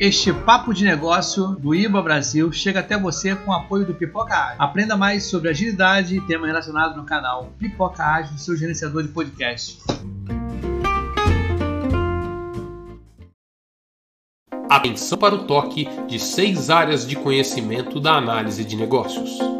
Este papo de negócio do IBA Brasil chega até você com o apoio do Pipoca Ágil. Aprenda mais sobre agilidade e temas relacionados no canal Pipoca Ágil, seu gerenciador de podcast. Atenção para o toque de seis áreas de conhecimento da análise de negócios.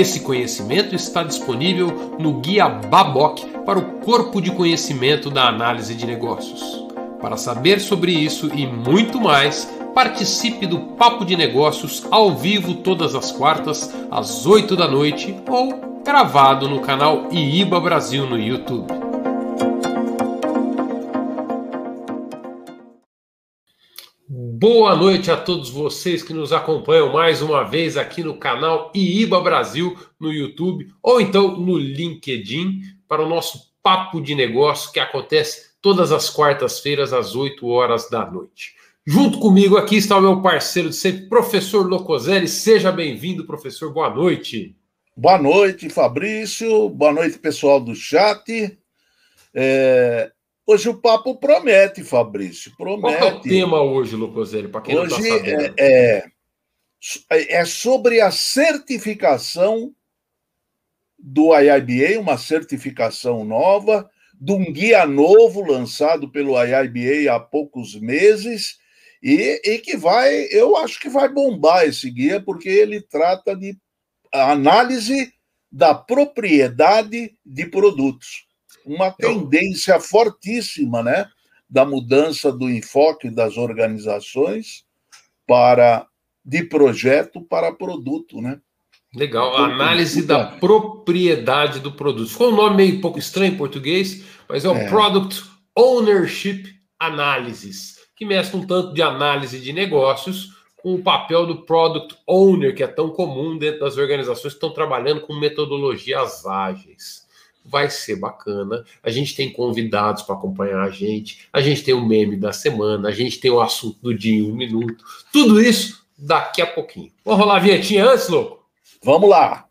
Esse conhecimento está disponível no Guia Baboc para o Corpo de Conhecimento da Análise de Negócios. Para saber sobre isso e muito mais, participe do Papo de Negócios ao vivo todas as quartas, às 8 da noite ou gravado no canal IIBA Brasil no YouTube. Boa noite a todos vocês que nos acompanham mais uma vez aqui no canal IIBA Brasil no YouTube ou então no LinkedIn para o nosso papo de negócio que acontece todas as quartas-feiras às 8 horas da noite. Junto comigo aqui está o meu parceiro de sempre, professor Locoselli. Seja bem-vindo, professor. Boa noite. Boa noite, Fabrício. Boa noite, pessoal do chat. É, Hoje o papo promete, Fabrício. Promete. Qual é o tema hoje, Lucoselli? Para quem hoje não está sabendo. É, é, é sobre a certificação do IIBA, uma certificação nova, de um guia novo lançado pelo IIBA há poucos meses e, e que vai, eu acho que vai bombar esse guia, porque ele trata de análise da propriedade de produtos uma tendência fortíssima, né, da mudança do enfoque das organizações para de projeto para produto, né? Legal, a análise da propriedade do produto. Ficou um nome meio pouco estranho em português, mas é o é. Product Ownership Analysis, que mescla um tanto de análise de negócios com o papel do Product Owner, que é tão comum dentro das organizações que estão trabalhando com metodologias ágeis vai ser bacana. A gente tem convidados para acompanhar a gente, a gente tem o meme da semana, a gente tem o assunto do dia em um minuto. Tudo isso daqui a pouquinho. Vamos rolar a vinhetinha antes, louco? Vamos lá!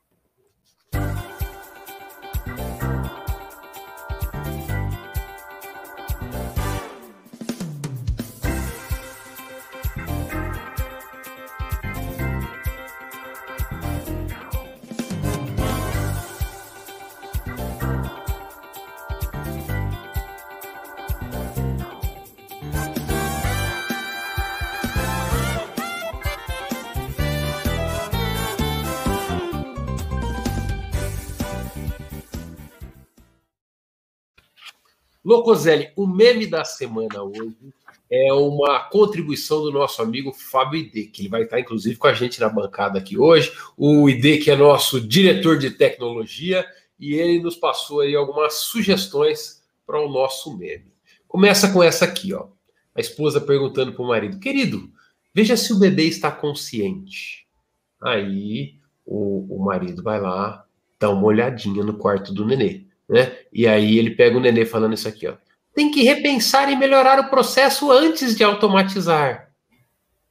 Locoselli, o meme da semana hoje é uma contribuição do nosso amigo Fábio Ide, que ele vai estar inclusive com a gente na bancada aqui hoje. O Ide, que é nosso diretor de tecnologia, e ele nos passou aí algumas sugestões para o nosso meme. Começa com essa aqui, ó. A esposa perguntando para o marido: Querido, veja se o bebê está consciente. Aí o, o marido vai lá, dá uma olhadinha no quarto do nenê né? E aí ele pega o Nenê falando isso aqui, ó. Tem que repensar e melhorar o processo antes de automatizar.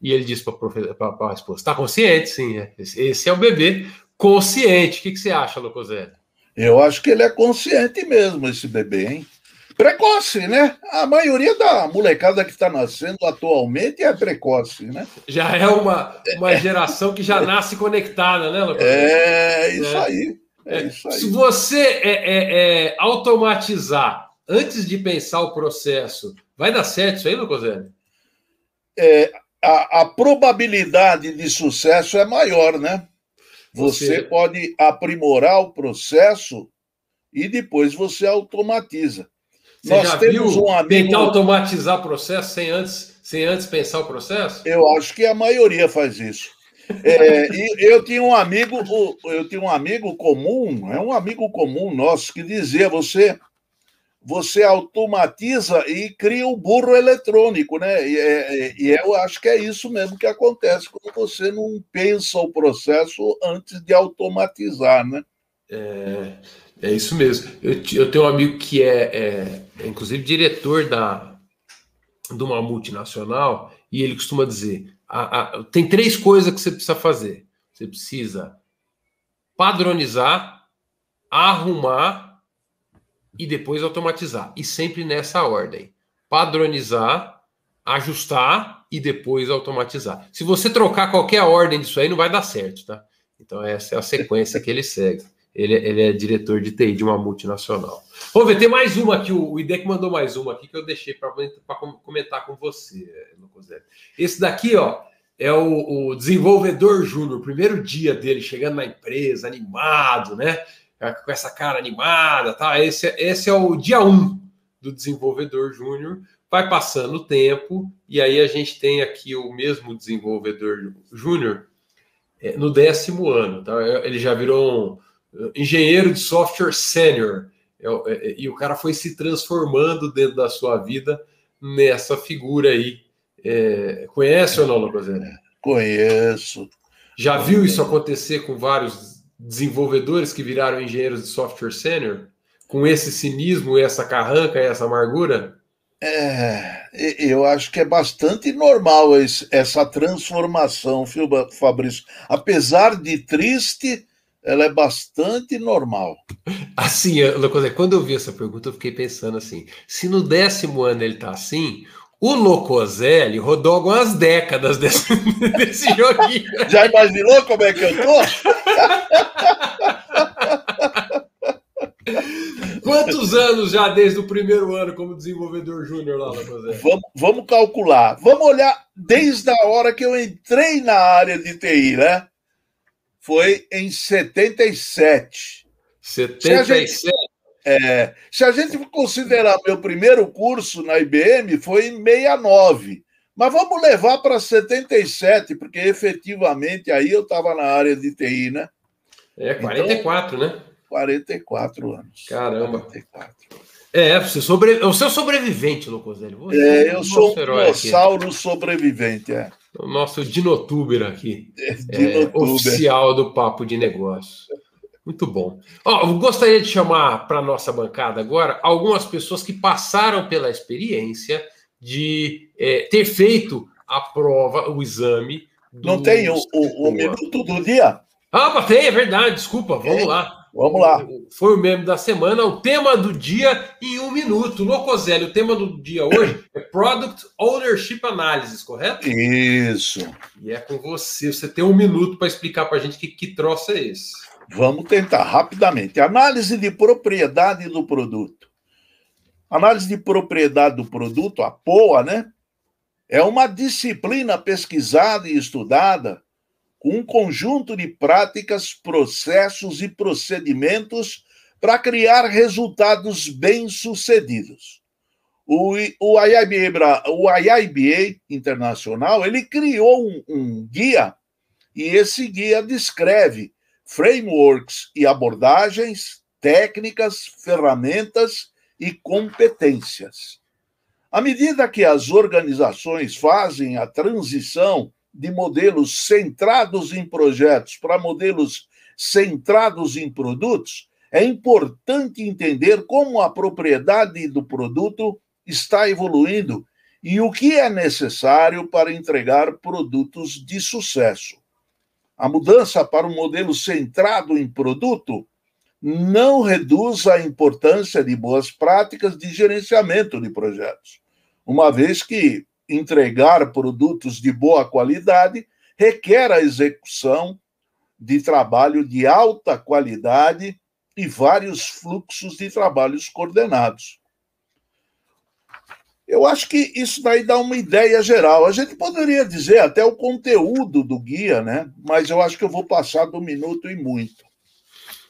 E ele diz para a esposa: está consciente? Sim, é. esse é o bebê consciente. O que, que você acha, Locoselli? Eu acho que ele é consciente mesmo, esse bebê, hein? Precoce, né? A maioria da molecada que está nascendo atualmente é precoce, né? Já é uma, uma geração que já nasce conectada, né, Locoselli? É, isso é. aí. É Se você é, é, é, automatizar antes de pensar o processo, vai dar certo isso aí, Lucozene? É, a, a, probabilidade de sucesso é maior, né? Você, você pode aprimorar o processo e depois você automatiza. Você Nós já temos viu um amigo. Tentar automatizar o processo sem antes, sem antes pensar o processo? Eu acho que a maioria faz isso. É, eu tinha um amigo, eu tinha um amigo comum, é um amigo comum nosso que dizia: você você automatiza e cria o burro eletrônico, né? E, é, e, eu acho que é isso mesmo que acontece quando você não pensa o processo antes de automatizar, né? É, é isso mesmo. Eu, eu tenho um amigo que é, é, é inclusive diretor da, de uma multinacional e ele costuma dizer: a, a, tem três coisas que você precisa fazer. Você precisa padronizar, arrumar e depois automatizar. E sempre nessa ordem: padronizar, ajustar e depois automatizar. Se você trocar qualquer ordem disso aí, não vai dar certo, tá? Então, essa é a sequência que ele segue. Ele, ele é diretor de TI de uma multinacional. Vamos ver, tem mais uma aqui. O IDEC mandou mais uma aqui que eu deixei para comentar com você, Lucozé. Esse daqui, ó, é o, o desenvolvedor júnior, primeiro dia dele chegando na empresa, animado, né? Com essa cara animada, tá? Esse, esse é o dia 1 um do desenvolvedor júnior. Vai passando o tempo e aí a gente tem aqui o mesmo desenvolvedor júnior é, no décimo ano, tá? Ele já virou um engenheiro de software sênior é, é, e o cara foi se transformando dentro da sua vida nessa figura aí é, conhece ou não, Lucas? Conheço. Já viu isso acontecer com vários desenvolvedores que viraram engenheiros de software sênior? Com esse cinismo, essa carranca, essa amargura? É, eu acho que é bastante normal essa transformação, Fabrício. Apesar de triste, ela é bastante normal. Assim, quando eu vi essa pergunta, eu fiquei pensando assim: se no décimo ano ele está assim, o Locoselli rodou algumas décadas desse, desse joguinho. Já imaginou como é que eu tô? Quantos anos já desde o primeiro ano como desenvolvedor júnior lá, Locoselli? Vamos, vamos calcular. Vamos olhar desde a hora que eu entrei na área de TI, né? Foi em 77. 77? É, se a gente considerar meu primeiro curso na IBM, foi em 69. Mas vamos levar para 77, porque efetivamente aí eu estava na área de TI, né? É, 44, então, né? 44 anos. Caramba. 44. É, você sobre... o seu sobrevivente, Locoselli. é, eu sou um dinossauro sobrevivente, é. O nosso dinotuber aqui. É, dinotuber. É, oficial do Papo de Negócio. Muito bom. Ó, eu gostaria de chamar para a nossa bancada agora algumas pessoas que passaram pela experiência de é, ter feito a prova, o exame. Não tem o, o, o, minuto do dia? Ah, tem, é verdade, desculpa, vamos é. lá. Vamos lá. Foi o meme da semana, o tema do dia em um minuto. Locoselli, o tema do dia hoje é Product Ownership Analysis, correto? Isso. E é com você. Você tem um minuto para explicar para a gente que, que troço é esse. Vamos tentar rapidamente. Análise de propriedade do produto. Análise de propriedade do produto, a POA, né? É uma disciplina pesquisada e estudada com um conjunto de práticas, processos e procedimentos para criar resultados bem-sucedidos. O, o, IIBA, o IIBA Internacional ele criou um, um guia e esse guia descreve frameworks e abordagens, técnicas, ferramentas e competências. À medida que as organizações fazem a transição de modelos centrados em projetos para modelos centrados em produtos, é importante entender como a propriedade do produto está evoluindo e o que é necessário para entregar produtos de sucesso. A mudança para um modelo centrado em produto não reduz a importância de boas práticas de gerenciamento de projetos, uma vez que entregar produtos de boa qualidade requer a execução de trabalho de alta qualidade e vários fluxos de trabalhos coordenados. Eu acho que isso daí dá uma ideia geral. A gente poderia dizer até o conteúdo do guia, né? Mas eu acho que eu vou passar do minuto e muito.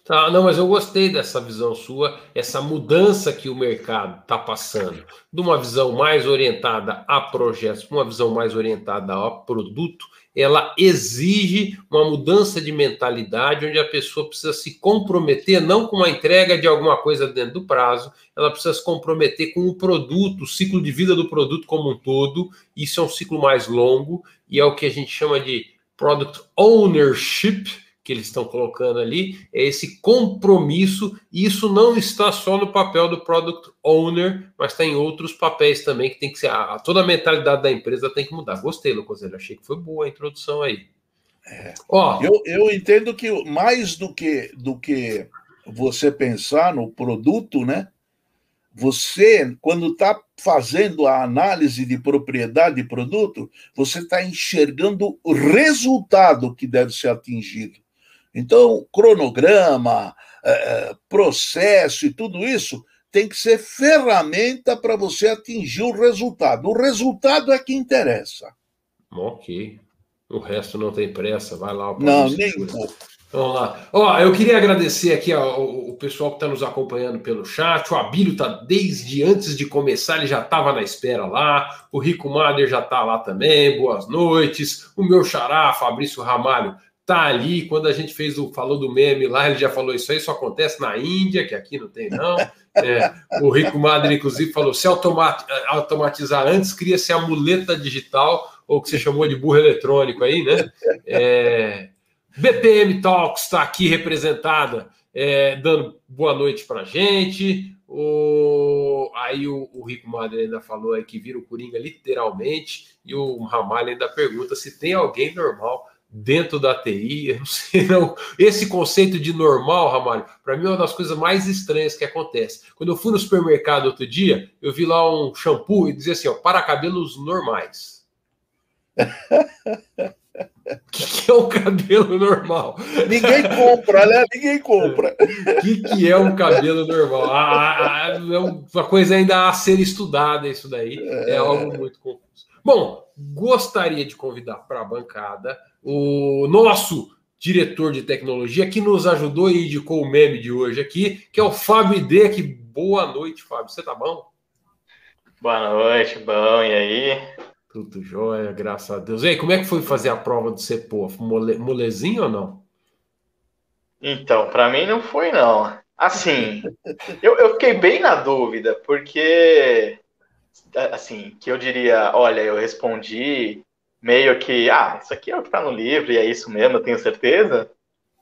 Tá, não, mas eu gostei dessa visão sua, essa mudança que o mercado está passando, de uma visão mais orientada a projetos, uma visão mais orientada a produto, ela exige uma mudança de mentalidade, onde a pessoa precisa se comprometer não com a entrega de alguma coisa dentro do prazo, ela precisa se comprometer com o produto, o ciclo de vida do produto como um todo. Isso é um ciclo mais longo e é o que a gente chama de product ownership, que eles estão colocando ali é esse compromisso, e isso não está só no papel do product owner, mas está em outros papéis também que tem que ser. A, toda a mentalidade da empresa tem que mudar. Gostei, Lucas, achei que foi boa a introdução aí. É. eu, eu entendo que mais do que, do que você pensar no produto, né? Você, quando está fazendo a análise de propriedade de produto, você está enxergando o resultado que deve ser atingido. Então, cronograma, é, é, processo e tudo isso tem que ser ferramenta para você atingir o resultado. O resultado é que interessa. Ok. O resto não tem pressa, vai lá. Não, nem um pouco. Vamos lá. Ó, eu queria agradecer aqui ó, o, pessoal que está nos acompanhando pelo chat. O Abílio está desde antes de começar, ele já estava na espera lá. O Rico Mader já está lá também. Boas noites. O meu xará, Fabrício Ramalho, tá ali. Quando a gente fez o falou do meme lá, ele já falou isso aí. Só acontece na Índia, que aqui não tem não. É, o Rico Mader, inclusive, falou: se automatizar antes, cria-se a muleta digital, ou que você chamou de burro eletrônico aí, né? É, BPM Talks está aqui representada, é, dando boa noite para gente. O... Aí o, o Rico Madre ainda falou aí que vira o Coringa literalmente, e o Ramalho ainda pergunta se tem alguém normal dentro da TI. Sei. Esse conceito de normal, Ramalho, para mim é uma das coisas mais estranhas que acontece. Quando eu fui no supermercado outro dia, eu vi lá um shampoo e dizia assim: ó, para cabelos normais. O que, que, é um cabelo normal? Ninguém compra, né? Ninguém compra. O que, que é um cabelo normal? Ah, ah, ah, é uma coisa ainda a ser estudada, isso daí. É, é algo muito confuso. Bom, gostaria de convidar para a bancada o nosso diretor de tecnologia que nos ajudou e indicou o meme de hoje aqui, que é o Fábio. Que boa noite, Fábio. Você tá bom? Boa noite, bom. E aí? Tudo jóia, graças a Deus. E aí, como é que foi fazer a prova do CEPO? Mole, molezinho ou não? Então, para mim não foi, não. Assim, eu, eu fiquei bem na dúvida, porque, assim, que eu diria, olha, eu respondi meio que, ah, isso aqui é o que tá no livro e é isso mesmo, eu tenho certeza,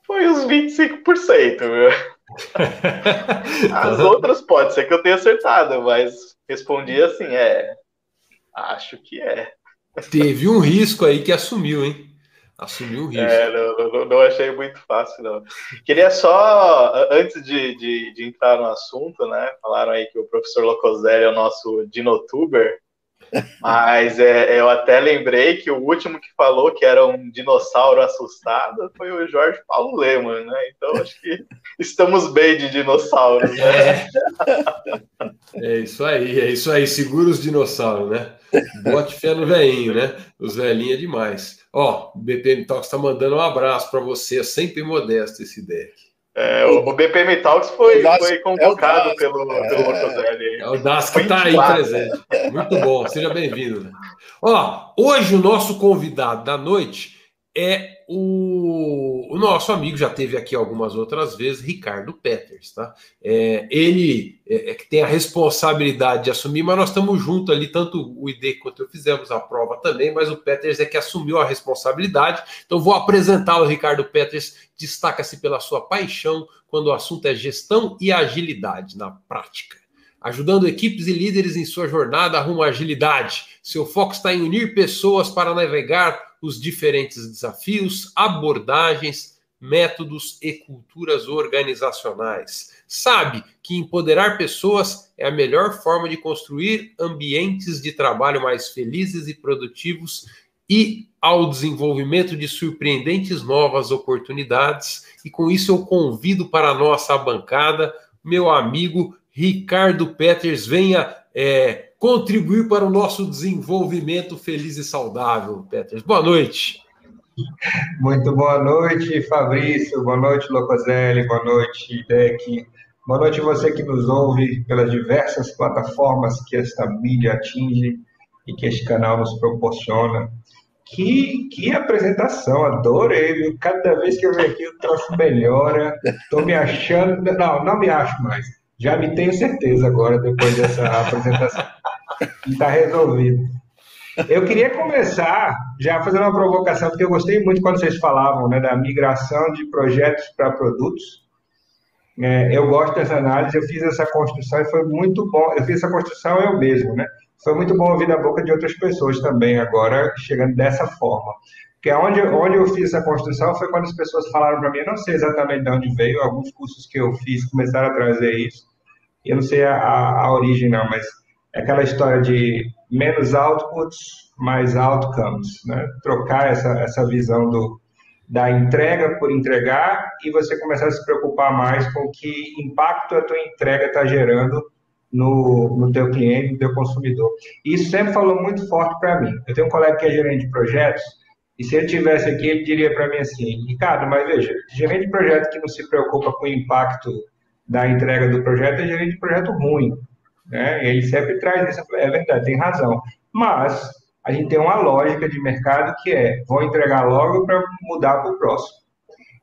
foi os 25%, viu? As outras pode ser que eu tenha acertado, mas respondi assim, é, Acho que é. Teve um risco aí que assumiu, hein? Assumiu um risco. É, não, não, não, achei muito fácil, não. Queria só, antes de, de, de, entrar no assunto, né? Falaram aí que o professor Locoselli é o nosso dinotuber. Mas é, eu até lembrei que o último que falou que era um dinossauro assustado foi o Jorge Paulo Leman, né? Então acho que estamos bem de dinossauros, né? É, é isso aí, é isso aí. Segura os dinossauros, né? Bote fé no velhinho, né? Os velhinhos é demais. Ó, o BPM Talks está mandando um abraço para você, é sempre modesto esse deck. É, o, BPM Talks foi, foi convocado é pelo, é, pelo Ortozelli. É o Das que está aí presente. Muito bom, seja bem-vindo. Né? Ó, hoje o nosso convidado da noite é o, o, nosso amigo, já teve aqui algumas outras vezes, Ricardo Peters, tá? É, ele é, é, que tem a responsabilidade de assumir, mas nós estamos juntos ali, tanto o ID quanto eu fizemos a prova também, mas o Peters é que assumiu a responsabilidade. Então vou apresentá-lo, Ricardo Peters, destaca-se pela sua paixão quando o assunto é gestão e agilidade na prática ajudando equipes e líderes em sua jornada rumo à agilidade. Seu foco está em unir pessoas para navegar os diferentes desafios, abordagens, métodos e culturas organizacionais. Sabe que empoderar pessoas é a melhor forma de construir ambientes de trabalho mais felizes e produtivos e ao desenvolvimento de surpreendentes novas oportunidades. E com isso eu convido para a nossa bancada meu amigo Ricardo Peters. Venha é, contribuir para o nosso desenvolvimento feliz e saudável, Peters. Boa noite. Muito boa noite, Fabrício. Boa noite, Locoselli. Boa noite, Deck. Boa noite você que nos ouve pelas diversas plataformas que esta mídia atinge e que este canal nos proporciona. Que, que apresentação, adorei, viu? Cada vez que eu venho aqui o troço melhora. Estou me achando. Não, não me acho mais. Já me tenho certeza agora, depois dessa apresentação. Está resolvido. Eu queria começar já fazendo uma provocação, porque eu gostei muito quando vocês falavam né, da migração de projetos para produtos. É, eu gosto dessa análise, eu fiz essa construção e foi muito bom. Eu fiz essa construção eu mesmo, né? Foi muito bom ouvir da boca de outras pessoas também, agora chegando dessa forma. Porque onde, onde eu fiz essa construção foi quando as pessoas falaram para mim, eu não sei exatamente de onde veio, alguns cursos que eu fiz começaram a trazer isso. Eu não sei a, a origem, não, mas aquela história de menos outputs, mais outcomes, né? Trocar essa, essa visão do, da entrega por entregar e você começar a se preocupar mais com que impacto a tua entrega está gerando no, no teu cliente, no teu consumidor. E isso sempre falou muito forte para mim. Eu tenho um colega que é gerente de projetos e se ele tivesse aqui, ele diria para mim assim, Ricardo, mas veja, gerente de projeto que não se preocupa com o impacto da entrega do projeto é gerente de projeto ruim. Né? Ele sempre traz isso, é verdade, tem razão. Mas a gente tem uma lógica de mercado que é, vou entregar logo para mudar para o próximo.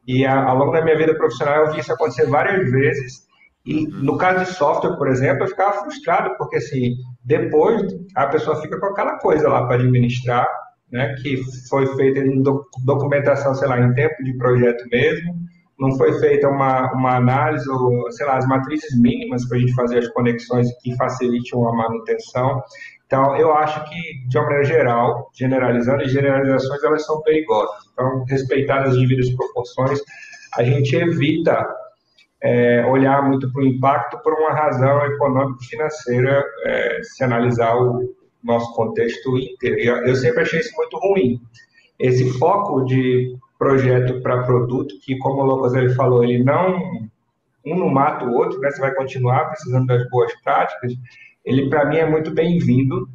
E a, ao longo da minha vida profissional eu vi isso acontecer várias vezes. E no caso de software, por exemplo, eu ficava frustrado, porque assim, depois a pessoa fica com aquela coisa lá para administrar, né, que foi feita em documentação, sei lá, em tempo de projeto mesmo, não foi feita uma, uma análise, ou, sei lá, as matrizes mínimas para a gente fazer as conexões que facilitem a manutenção. Então, eu acho que, de uma maneira geral, generalizando, e generalizações elas são perigosas. Então, respeitadas as devidas proporções, a gente evita é, olhar muito para o impacto por uma razão econômico-financeira, é, se analisar o nosso contexto inteiro. Eu sempre achei isso muito ruim. Esse foco de projeto para produto, que, como o Locoselli falou, ele não um não mata o outro, né? Você vai continuar precisando das boas práticas. Ele, para mim, é muito bem-vindo,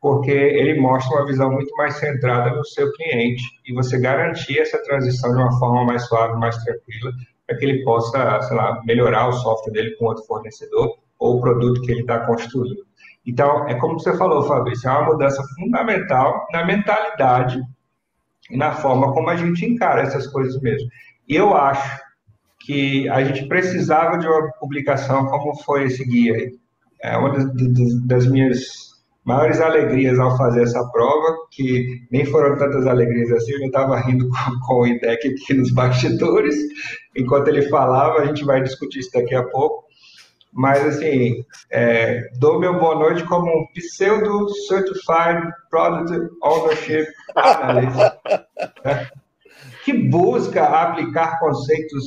porque ele mostra uma visão muito mais centrada no seu cliente e você garantir essa transição de uma forma mais suave, mais tranquila, para que ele possa, sei lá, melhorar o software dele com outro fornecedor ou o produto que ele está construindo. Então, é como você falou, Fabrício, é uma mudança fundamental na mentalidade na forma como a gente encara essas coisas mesmo. E eu acho que a gente precisava de uma publicação como foi esse guia aí. É uma das, das minhas maiores alegrias ao fazer essa prova, que nem foram tantas alegrias assim, eu estava rindo com, com o IDEC aqui nos bastidores, enquanto ele falava, a gente vai discutir isso daqui a pouco, mas assim, é, dou meu boa noite como um pseudo Certified Product Ownership Analyst, né? que busca aplicar conceitos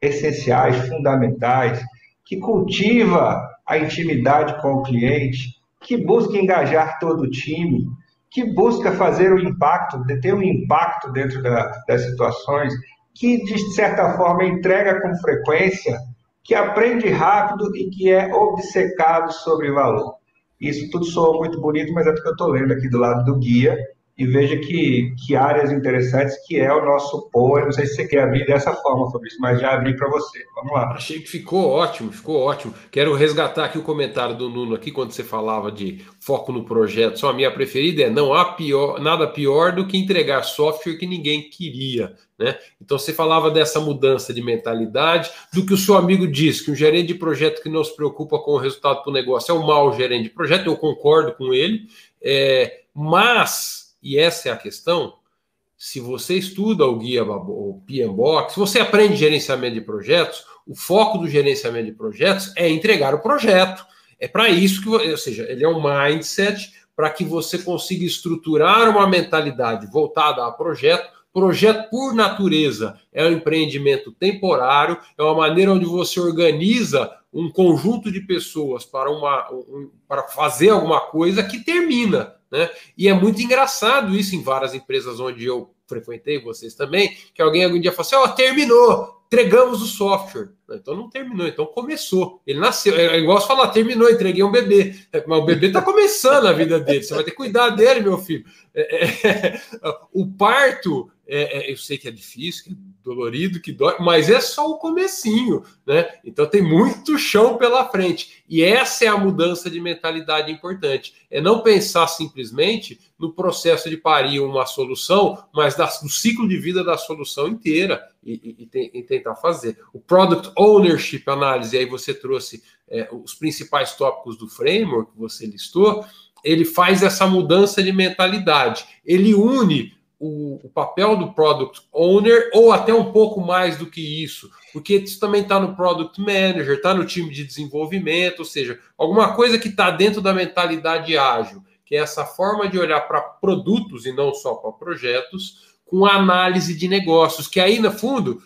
essenciais, fundamentais, que cultiva a intimidade com o cliente, que busca engajar todo o time, que busca fazer o impacto, ter um impacto dentro da, das situações, que de certa forma entrega com frequência que aprende rápido e que é obcecado sobre valor. Isso tudo soa muito bonito, mas é porque eu estou lendo aqui do lado do guia e veja que, que áreas interessantes que é o nosso POA. Não sei se você quer abrir dessa forma, Fabrício, mas já abri para você. Vamos lá. Achei que ficou ótimo, ficou ótimo. Quero resgatar aqui o comentário do Nuno aqui quando você falava de foco no projeto. Só a minha preferida é não há pior, nada pior do que entregar software que ninguém queria. Né? Então você falava dessa mudança de mentalidade, do que o seu amigo diz, que um gerente de projeto que não se preocupa com o resultado do negócio é um mau gerente de projeto, eu concordo com ele, é, mas e essa é a questão, se você estuda o guia o PMBOK, se você aprende gerenciamento de projetos, o foco do gerenciamento de projetos é entregar o projeto. É para isso que, ou seja, ele é um mindset para que você consiga estruturar uma mentalidade voltada a projeto. Projeto, por natureza, é um empreendimento temporário, é uma maneira onde você organiza um conjunto de pessoas para, uma, um, para fazer alguma coisa que termina. Né? E é muito engraçado isso em várias empresas onde eu frequentei, vocês também, que alguém algum dia falou assim: ó, oh, terminou, entregamos o software. Então não terminou, então começou. Ele nasceu, é igual você falar, terminou, entreguei um bebê. Mas o bebê está começando a vida dele, você vai ter que cuidar dele, meu filho. É, é, o parto, é, é, eu sei que é difícil, que é dolorido, que dói, mas é só o comecinho, né? Então tem muito chão pela frente. E essa é a mudança de mentalidade importante. É não pensar simplesmente no processo de parir uma solução, mas da, do ciclo de vida da solução inteira e, e, e, e tentar fazer. O Product Ownership Análise, aí você trouxe é, os principais tópicos do framework que você listou, ele faz essa mudança de mentalidade. Ele une o, o, papel do product owner, ou até um pouco mais do que isso, porque isso também está no product manager, está no time de desenvolvimento, ou seja, alguma coisa que está dentro da mentalidade ágil, que é essa forma de olhar para produtos e não só para projetos, com análise de negócios, que aí, no fundo,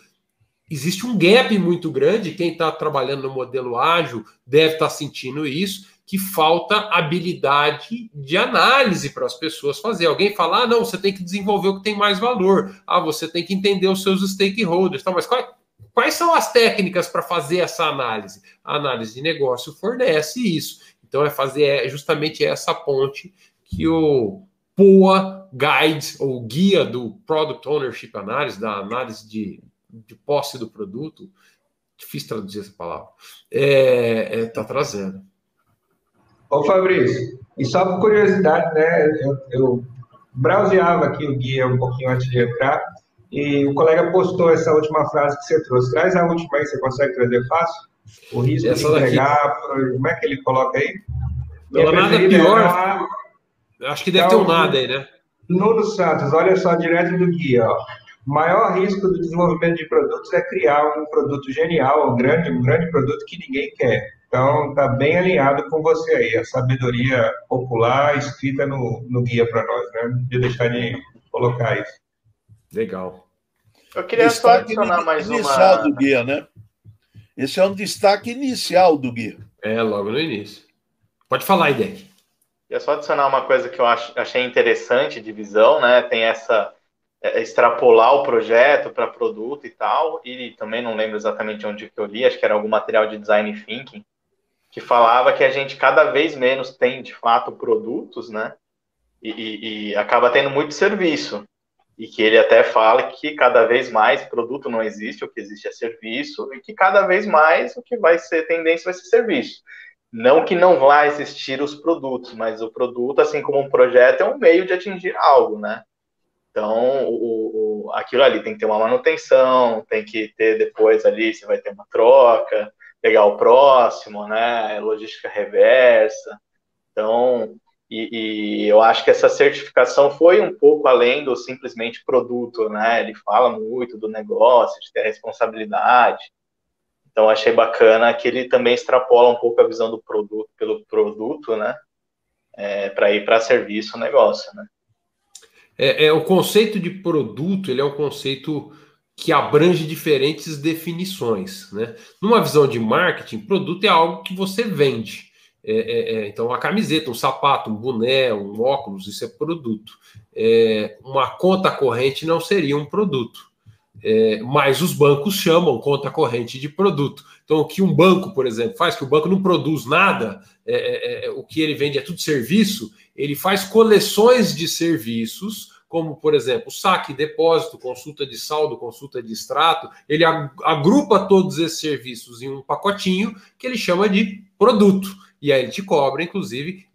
existe um gap muito grande. Quem está trabalhando no modelo ágil deve estar tá sentindo isso que falta habilidade de análise para as pessoas fazer. Alguém falar, ah, não, você tem que desenvolver o que tem mais valor. Ah, você tem que entender os seus stakeholders. Tá, mas quais, quais são as técnicas para fazer essa análise? A análise de negócio fornece isso. Então é fazer é justamente essa ponte que o POA Guide, ou guia do Product Ownership Analysis, da análise de, de posse do produto, difícil traduzir essa palavra, está é, é, tá trazendo. Ô Fabrício, e só por curiosidade, né, eu, eu browseava aqui o guia um pouquinho antes de entrar, e o colega postou essa última frase que você trouxe. Traz a última aí, você consegue trazer fácil? O risco essa de entregar, daqui. como é que ele coloca aí? Não, nada pior. Uma... Acho que deve então, ter um nada aí, né? Nuno Santos, olha só, direto do guia, ó. O maior risco do desenvolvimento de produtos é criar um produto genial, um grande, um grande produto que ninguém quer. Então, está bem alinhado com você aí, a sabedoria popular escrita no, no guia para nós, né? Não podia deixar de colocar isso. Legal. Eu queria destaque só adicionar mais inicial uma... do guia, né? Esse é um destaque inicial do guia. É, logo no início. Pode falar, Idec. Queria só adicionar uma coisa que eu achei interessante de visão, né? Tem essa é, extrapolar o projeto para produto e tal, e também não lembro exatamente onde que eu li, acho que era algum material de design thinking, que falava que a gente cada vez menos tem de fato produtos, né? E, e, e, acaba tendo muito serviço. E que ele até fala que cada vez mais produto não existe, o que existe é serviço, e que cada vez mais o que vai ser tendência vai ser serviço. Não que não vá existir os produtos, mas o produto, assim como um projeto, é um meio de atingir algo, né? Então, o, o, aquilo ali tem que ter uma manutenção, tem que ter depois ali, você vai ter uma troca, pegar o próximo, né? Logística reversa. Então, e, e, eu acho que essa certificação foi um pouco além do simplesmente produto, né? Ele fala muito do negócio, de ter responsabilidade. Então, achei bacana que ele também extrapola um pouco a visão do produto pelo produto, né? É, para ir para serviço o negócio, né? É, é, o conceito de produto, ele é um conceito que abrange diferentes definições. Né? Numa visão de marketing, produto é algo que você vende. É, é, é, então, uma camiseta, um sapato, um boné, um óculos, isso é produto. É, uma conta corrente não seria um produto. É, mas os bancos chamam conta corrente de produto. Então, o que um banco, por exemplo, faz, que o banco não produz nada, o que ele vende é tudo serviço, ele faz coleções de serviços como, por exemplo, saque, depósito, consulta de saldo, consulta de extrato, ele agrupa todos esses serviços em um pacotinho que ele chama de produto. E aí ele te cobra, inclusive,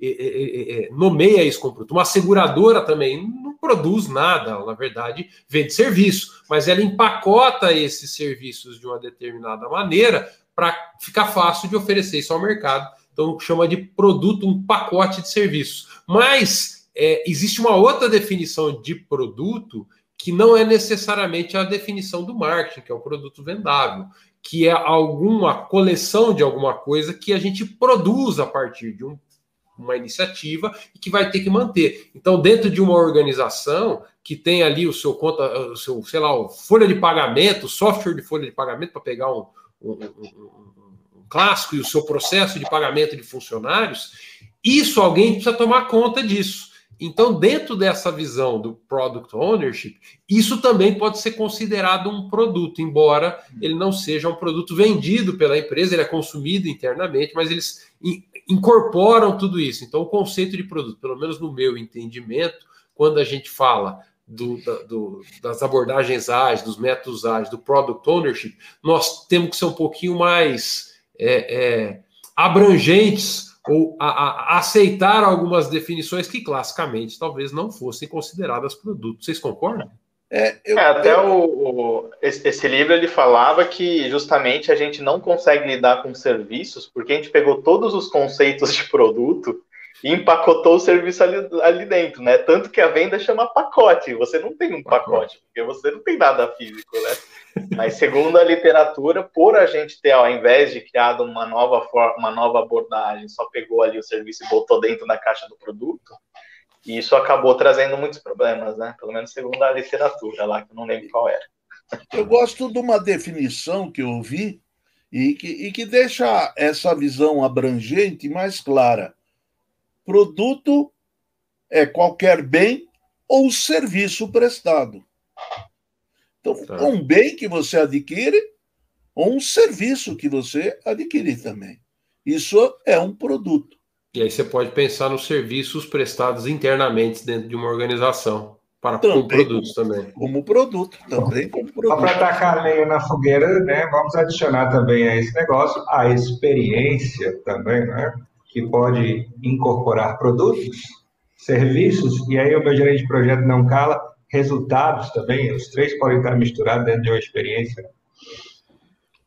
nomeia isso como produto. Uma seguradora também não produz nada, na verdade, vende serviço, mas ela empacota esses serviços de uma determinada maneira para ficar fácil de oferecer isso ao mercado. Então, chama de produto, um pacote de serviços. Mas é, existe uma outra definição de produto que não é necessariamente a definição do marketing, que é o produto vendável, que é alguma coleção de alguma coisa que a gente produz a partir de um, uma iniciativa e que vai ter que manter. Então, dentro de uma organização que tem ali o seu conta, o seu, sei lá, folha de pagamento, software de folha de pagamento para pegar um, um, um, um clássico e o seu processo de pagamento de funcionários, isso alguém precisa tomar conta disso. Então, dentro dessa visão do product ownership, isso também pode ser considerado um produto, embora ele não seja um produto vendido pela empresa, ele é consumido internamente, mas eles incorporam tudo isso. Então, o conceito de produto, pelo menos no meu entendimento, quando a gente fala do, do, das abordagens ágeis, dos métodos ágeis, do product ownership, nós temos que ser um pouquinho mais é, é, abrangentes ou a, a, aceitar algumas definições que classicamente talvez não fossem consideradas produtos. Vocês concordam? É, eu, é, até eu... o, o esse, esse, livro ele falava que justamente a gente não consegue lidar com serviços porque a gente pegou todos os conceitos de produto e empacotou o serviço ali, ali dentro, né? Tanto que a venda chama pacote. Você não tem um pacote, pacote porque você não tem nada físico, né? Mas segundo a literatura, por a gente ter, ao invés de criado uma nova forma, uma nova abordagem, só pegou ali o serviço e botou dentro da caixa do produto, e isso acabou trazendo muitos problemas, né? Pelo menos segundo a literatura lá, que eu não lembro qual era. Eu gosto de uma definição que eu vi e que, e que deixa essa visão abrangente mais clara. Produto é qualquer bem ou serviço prestado. Então, tá. um bem que você adquire ou um serviço que você adquire também. Isso é um produto. E aí você pode pensar nos serviços prestados internamente dentro de uma organização. Para também, produtos também. Como produto, também como produto. Para tacar lenha na fogueira, né, vamos adicionar também a esse negócio a experiência também, né, que pode incorporar produtos, serviços, e aí o meu gerente de projeto não cala, resultados também, os três podem estar misturados dentro de uma experiência.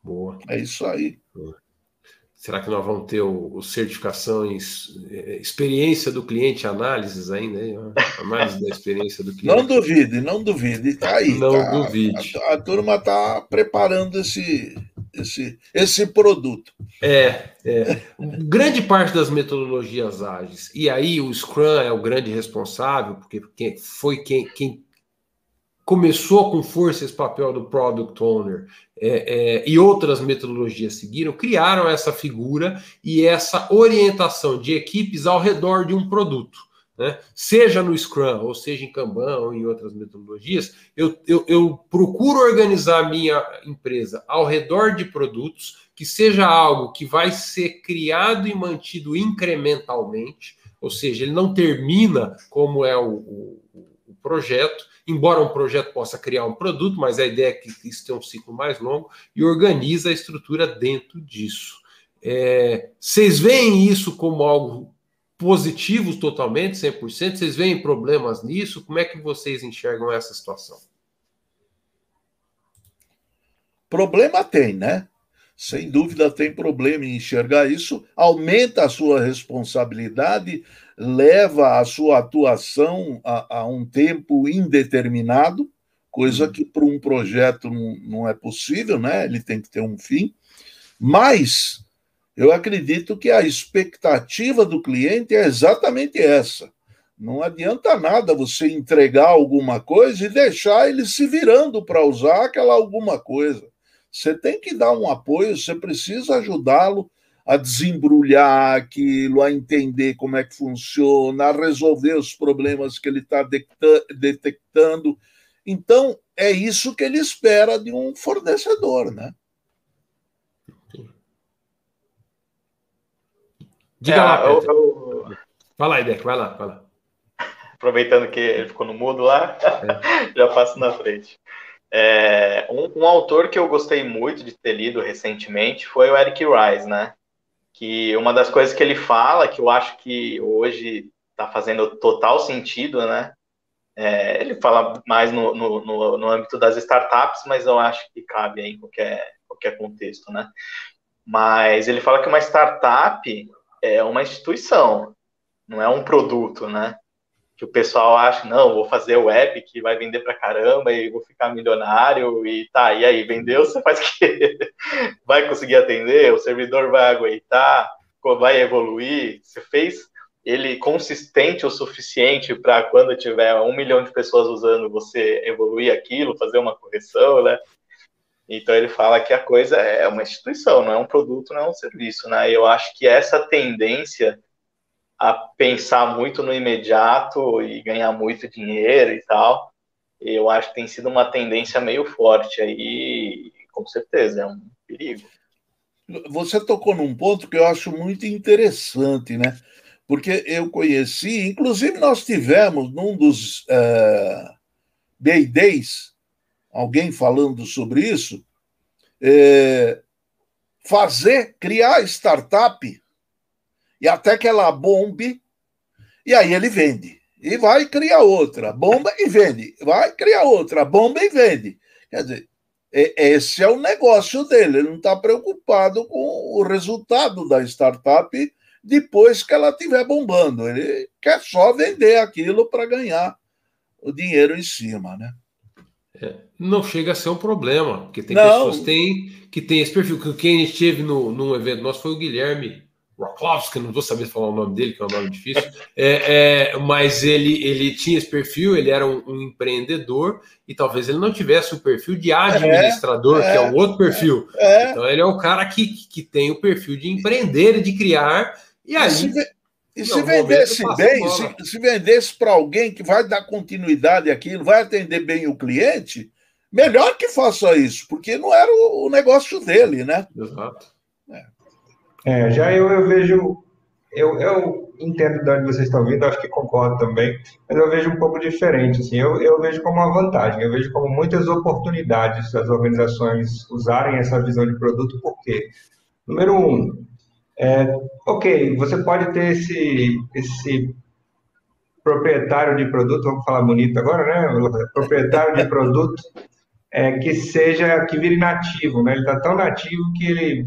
Boa. É isso aí. Boa. Será que nós vamos ter o, o certificações, é, experiência do cliente, análises ainda? Análise da experiência do cliente. Não duvide, não duvide. Está aí. Não tá, duvide. A, a turma está preparando esse, esse, esse produto. É, é. Grande parte das metodologias ágeis, e aí o Scrum é o grande responsável, porque foi quem, quem começou com força esse papel do product owner é, é, e outras metodologias seguiram, criaram essa figura e essa orientação de equipes ao redor de um produto. Né? Seja no Scrum, ou seja em Kanban, ou em outras metodologias, eu, eu, eu procuro organizar a minha empresa ao redor de produtos que seja algo que vai ser criado e mantido incrementalmente, ou seja, ele não termina como é o, o, o projeto, embora um projeto possa criar um produto, mas a ideia é que isso tem um ciclo mais longo e organiza a estrutura dentro disso. É, vocês veem isso como algo positivo totalmente, 100%? Vocês veem problemas nisso? Como é que vocês enxergam essa situação? Problema tem, né? Sem dúvida tem problema em enxergar isso, aumenta a sua responsabilidade, leva a sua atuação a, a um tempo indeterminado, coisa uhum. que para um projeto não, não é possível, né? Ele tem que ter um fim. Mas eu acredito que a expectativa do cliente é exatamente essa. Não adianta nada você entregar alguma coisa e deixar ele se virando para usar aquela alguma coisa. Você tem que dar um apoio, você precisa ajudá-lo a desembrulhar aquilo, a entender como é que funciona, a resolver os problemas que ele está detectando. Então, é isso que ele espera de um fornecedor, né? Diga é, lá, eu, eu... Fala aí, Deck, vai lá, vai lá. Aproveitando que ele ficou no mudo lá, é. já passo na frente. É, um, um, autor que eu gostei muito de ter lido recentemente foi o Eric Rice, né? Que uma das coisas que ele fala, que eu acho que hoje está fazendo total sentido, né? É, ele fala mais no, no, no, no, âmbito das startups, mas eu acho que cabe em qualquer, qualquer contexto, né? Mas ele fala que uma startup é uma instituição, não é um produto, né? Que o pessoal acha, não, vou fazer app que vai vender pra caramba e vou ficar milionário e tá, e aí, vendeu, você faz o quê? Vai conseguir atender? O servidor vai aguentar? Vai evoluir? Você fez ele consistente o suficiente para quando tiver um milhão de pessoas usando, você evoluir aquilo, fazer uma correção, né? Então ele fala que a coisa é uma instituição, não é um produto, não é um serviço, né? Eu acho que essa tendência a pensar muito no imediato e ganhar muito dinheiro e tal. Eu acho que tem sido uma tendência meio forte aí, com certeza, é um perigo. Você tocou num ponto que eu acho muito interessante, né? Porque eu conheci, inclusive nós tivemos num dos Day Days, alguém falando sobre isso, é, fazer, criar startup e até que ela bombe, e aí ele vende. E vai criar outra, bomba e vende. Vai criar outra, bomba e vende. Quer dizer, esse é o negócio dele. Ele não está preocupado com o resultado da startup depois que ela estiver bombando. Ele quer só vender aquilo para ganhar o dinheiro em cima, né? É, não chega a ser um problema, porque tem não. pessoas que têm, que têm esse perfil. Quem a gente teve no, num evento nosso foi o Guilherme Roklowski, não vou saber falar o nome dele, que é um nome difícil, é, é, mas ele, ele tinha esse perfil, ele era um, um, empreendedor e talvez ele não tivesse o perfil de administrador, é, que é um outro perfil. É. Então ele é o cara que, que tem o perfil de empreender de criar, e aí. Se, e se vendesse bem, se, se vendesse para alguém que vai dar continuidade àquilo, vai atender bem o cliente, melhor que faça isso, porque não era o, o negócio dele, né? Exato. É, já eu, eu vejo, eu, eu entendo de onde vocês estão vindo, acho que concordo também, mas eu vejo um pouco diferente, assim, eu, eu vejo como uma vantagem, eu vejo como muitas oportunidades das organizações usarem essa visão de produto, por quê? Número um, é, ok, você pode ter esse, esse proprietário de produto, vamos falar bonito agora, né? Proprietário de produto é, que seja, que vire nativo, né? Ele está tão nativo que ele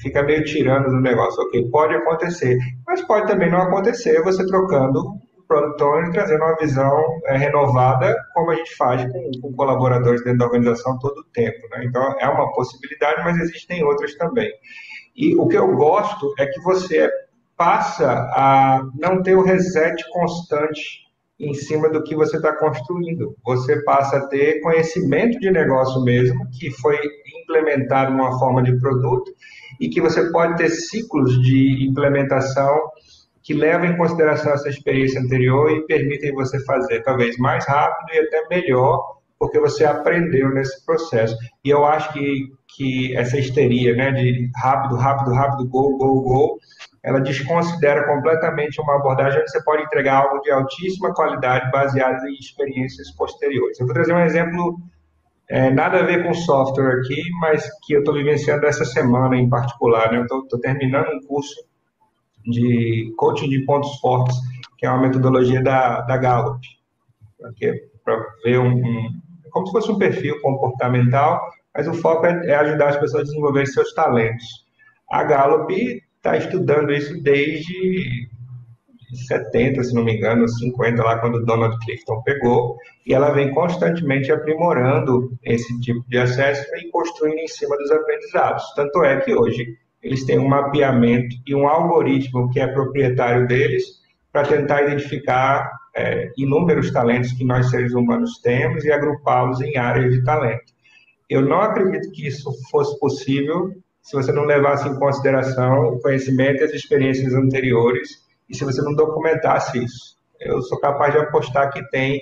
fica meio tirando do negócio. Ok, pode acontecer, mas pode também não acontecer você trocando o product owner, trazendo uma visão é, renovada, como a gente faz com, com, colaboradores dentro da organização todo o tempo. Né? Então, é uma possibilidade, mas existem outras também. E o que eu gosto é que você passa a não ter o reset constante em cima do que você está construindo. Você passa a ter conhecimento de negócio mesmo, que foi implementado numa forma de produto, e que você pode ter ciclos de implementação que levam em consideração essa experiência anterior e permitem você fazer talvez mais rápido e até melhor, porque você aprendeu nesse processo. E eu acho que, que essa histeria né, de rápido, rápido, rápido, gol, gol, gol, ela desconsidera completamente uma abordagem onde você pode entregar algo de altíssima qualidade baseado em experiências posteriores. Eu vou trazer um exemplo é, nada a ver com software aqui, mas que eu estou vivenciando essa semana em particular. Né? Eu estou terminando um curso de coaching de pontos fortes, que é uma metodologia da, da Gallup, para ver um, um, como se fosse um perfil comportamental, mas o foco é, é ajudar as pessoas a desenvolver seus talentos. A Gallup está estudando isso desde 70, se não me engano, 50, lá quando Donald Clifton pegou, e ela vem constantemente aprimorando esse tipo de acesso e construindo em cima dos aprendizados. Tanto é que hoje eles têm um mapeamento e um algoritmo que é proprietário deles para tentar identificar é, inúmeros talentos que nós seres humanos temos e agrupá-los em áreas de talento. Eu não acredito que isso fosse possível se você não levasse em consideração o conhecimento e as experiências anteriores e se você não documentasse isso. Eu sou capaz de apostar que tem,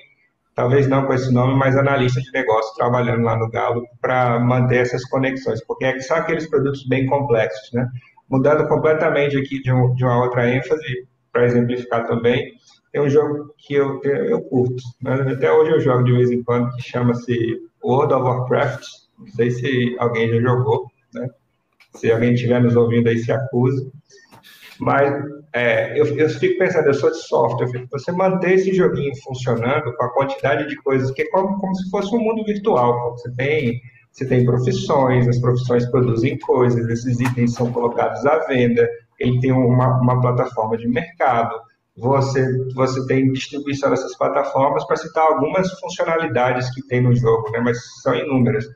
talvez não com esse nome, mas analista de negócio trabalhando lá no Galo para manter essas conexões, porque é são aqueles produtos bem complexos, né? Mudando completamente aqui de, um, de uma outra ênfase, para exemplificar também, tem um jogo que eu, eu curto, né? até hoje eu jogo de vez em quando, que chama-se World of Warcraft, não sei se alguém já jogou, né? Se alguém estiver nos ouvindo aí, se acusa. Mas é, eu, eu, fico pensando, eu sou de software, fico, você manter esse joguinho funcionando com a quantidade de coisas que é como, como se fosse um mundo virtual. Você tem, você tem profissões, as profissões produzem coisas, esses itens são colocados à venda, ele tem uma, uma plataforma de mercado, você, você tem distribuição dessas plataformas, para citar algumas funcionalidades que tem no jogo, né, mas são inúmeras.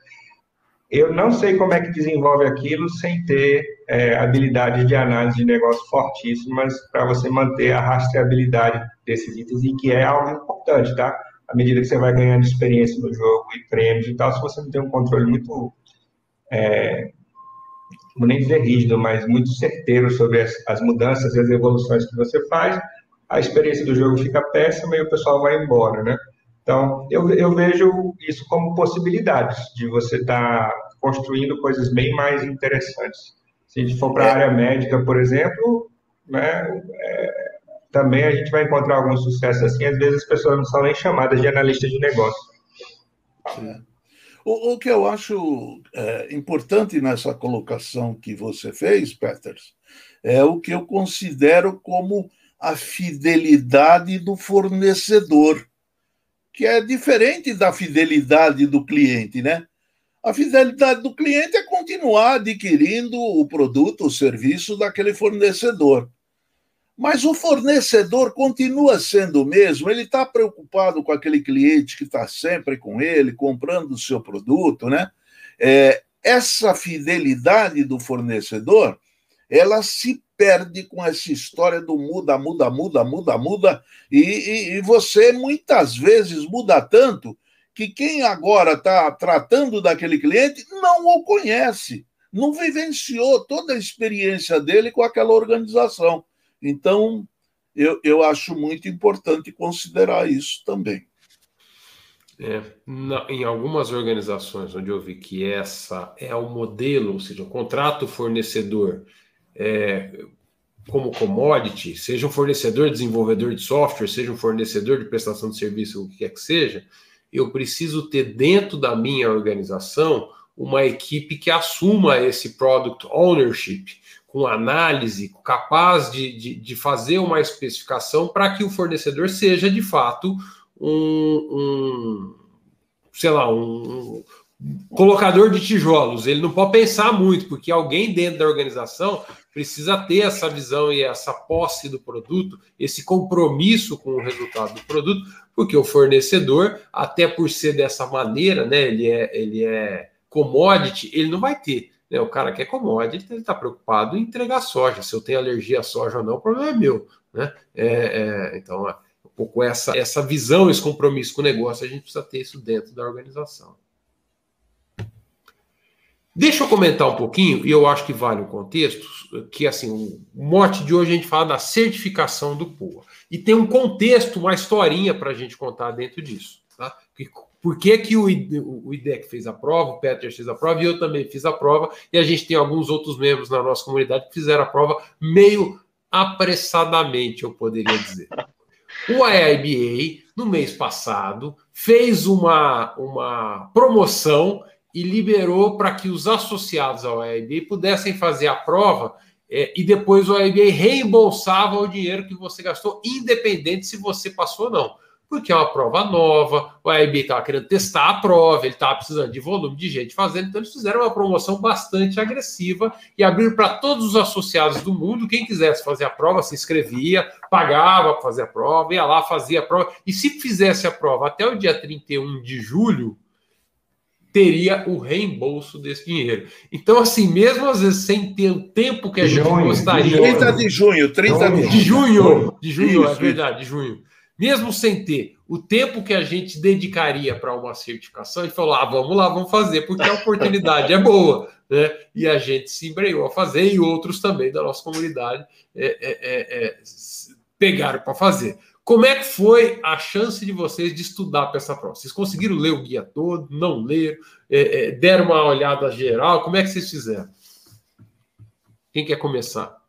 Eu não sei como é que desenvolve aquilo sem ter é, habilidades de análise de negócio fortíssimas para você manter a rastreabilidade desses itens, e que é algo importante, tá? À medida que você vai ganhando experiência no jogo e prêmios e tal, se você não tem um controle muito, é, não nem dizer rígido, mas muito certeiro sobre as, as mudanças e as evoluções que você faz, a experiência do jogo fica péssima e o pessoal vai embora, né? Então, eu, eu vejo isso como possibilidades de você estar tá construindo coisas bem mais interessantes. Se a gente for para a é. área médica, por exemplo, né, é, também a gente vai encontrar algum sucesso assim. Às vezes as pessoas não são nem chamadas de analistas de negócio. É. O, o, que eu acho é, importante nessa colocação que você fez, Peters, é o que eu considero como a fidelidade do fornecedor que é diferente da fidelidade do cliente, né? A fidelidade do cliente é continuar adquirindo o produto, o serviço daquele fornecedor. Mas o fornecedor continua sendo o mesmo, ele está preocupado com aquele cliente que está sempre com ele, comprando o seu produto, né? É, essa fidelidade do fornecedor, ela se perde com essa história do muda, muda, muda, muda, muda, e, e, e você muitas vezes muda tanto que quem agora está tratando daquele cliente não o conhece, não vivenciou toda a experiência dele com aquela organização. Então, eu, eu acho muito importante considerar isso também. É, na, em algumas organizações onde eu vi que essa é o modelo, ou seja, o contrato fornecedor é, como commodity, seja um fornecedor, desenvolvedor de software, seja um fornecedor de prestação de serviço, o que quer que seja, eu preciso ter dentro da minha organização uma equipe que assuma esse product ownership, com análise, capaz de, de, de fazer uma especificação para que o fornecedor seja de fato um, um sei lá, um, um colocador de tijolos. Ele não pode pensar muito, porque alguém dentro da organização precisa ter essa visão e essa posse do produto, esse compromisso com o resultado do produto, porque o fornecedor, até por ser dessa maneira, né, ele é, ele é commodity, ele não vai ter. Né? O cara que é commodity, ele está preocupado em entregar soja. Se eu tenho alergia à soja ou não, o problema é meu. Né? É, é, então, é, um pouco essa, essa visão, esse compromisso com o negócio, a gente precisa ter isso dentro da organização. Deixa eu comentar um pouquinho, e eu acho que vale o contexto, que assim, o mote de hoje a gente fala da certificação do POA. E tem um contexto, uma historinha para a gente contar dentro disso. Tá? Por que, que o, IDEC fez a prova, o Peter fez a prova e eu também fiz a prova, e a gente tem alguns outros membros na nossa comunidade que fizeram a prova meio apressadamente, eu poderia dizer. O IIBA, no mês passado, fez uma, uma promoção e liberou para que os associados ao IIBA pudessem fazer a prova é, e depois o IIBA reembolsava o dinheiro que você gastou, independente se você passou ou não. Porque é uma prova nova, o AEB estava querendo testar a prova, ele estava precisando de volume de gente fazendo, então eles fizeram uma promoção bastante agressiva e abriram para todos os associados do mundo, quem quisesse fazer a prova se inscrevia, pagava para fazer a prova, ia lá, fazia a prova, e se fizesse a prova até o dia 31 de julho, teria o reembolso desse dinheiro. Então, assim, mesmo às vezes sem ter o tempo que a gente junho, gostaria. 30 de junho, 30 de junho. De junho, de junho, é verdade, de junho mesmo sem ter o tempo que a gente dedicaria para uma certificação, ele falou: ah, vamos lá, vamos fazer, porque a oportunidade é boa. Né? E a gente se embreou a fazer, e outros também da nossa comunidade é, é, é, é pegaram para fazer. Como é que foi a chance de vocês de estudar para essa prova? Vocês conseguiram ler o guia todo? Não leram? É, é, deram uma olhada geral? Como é que vocês fizeram? Quem quer começar?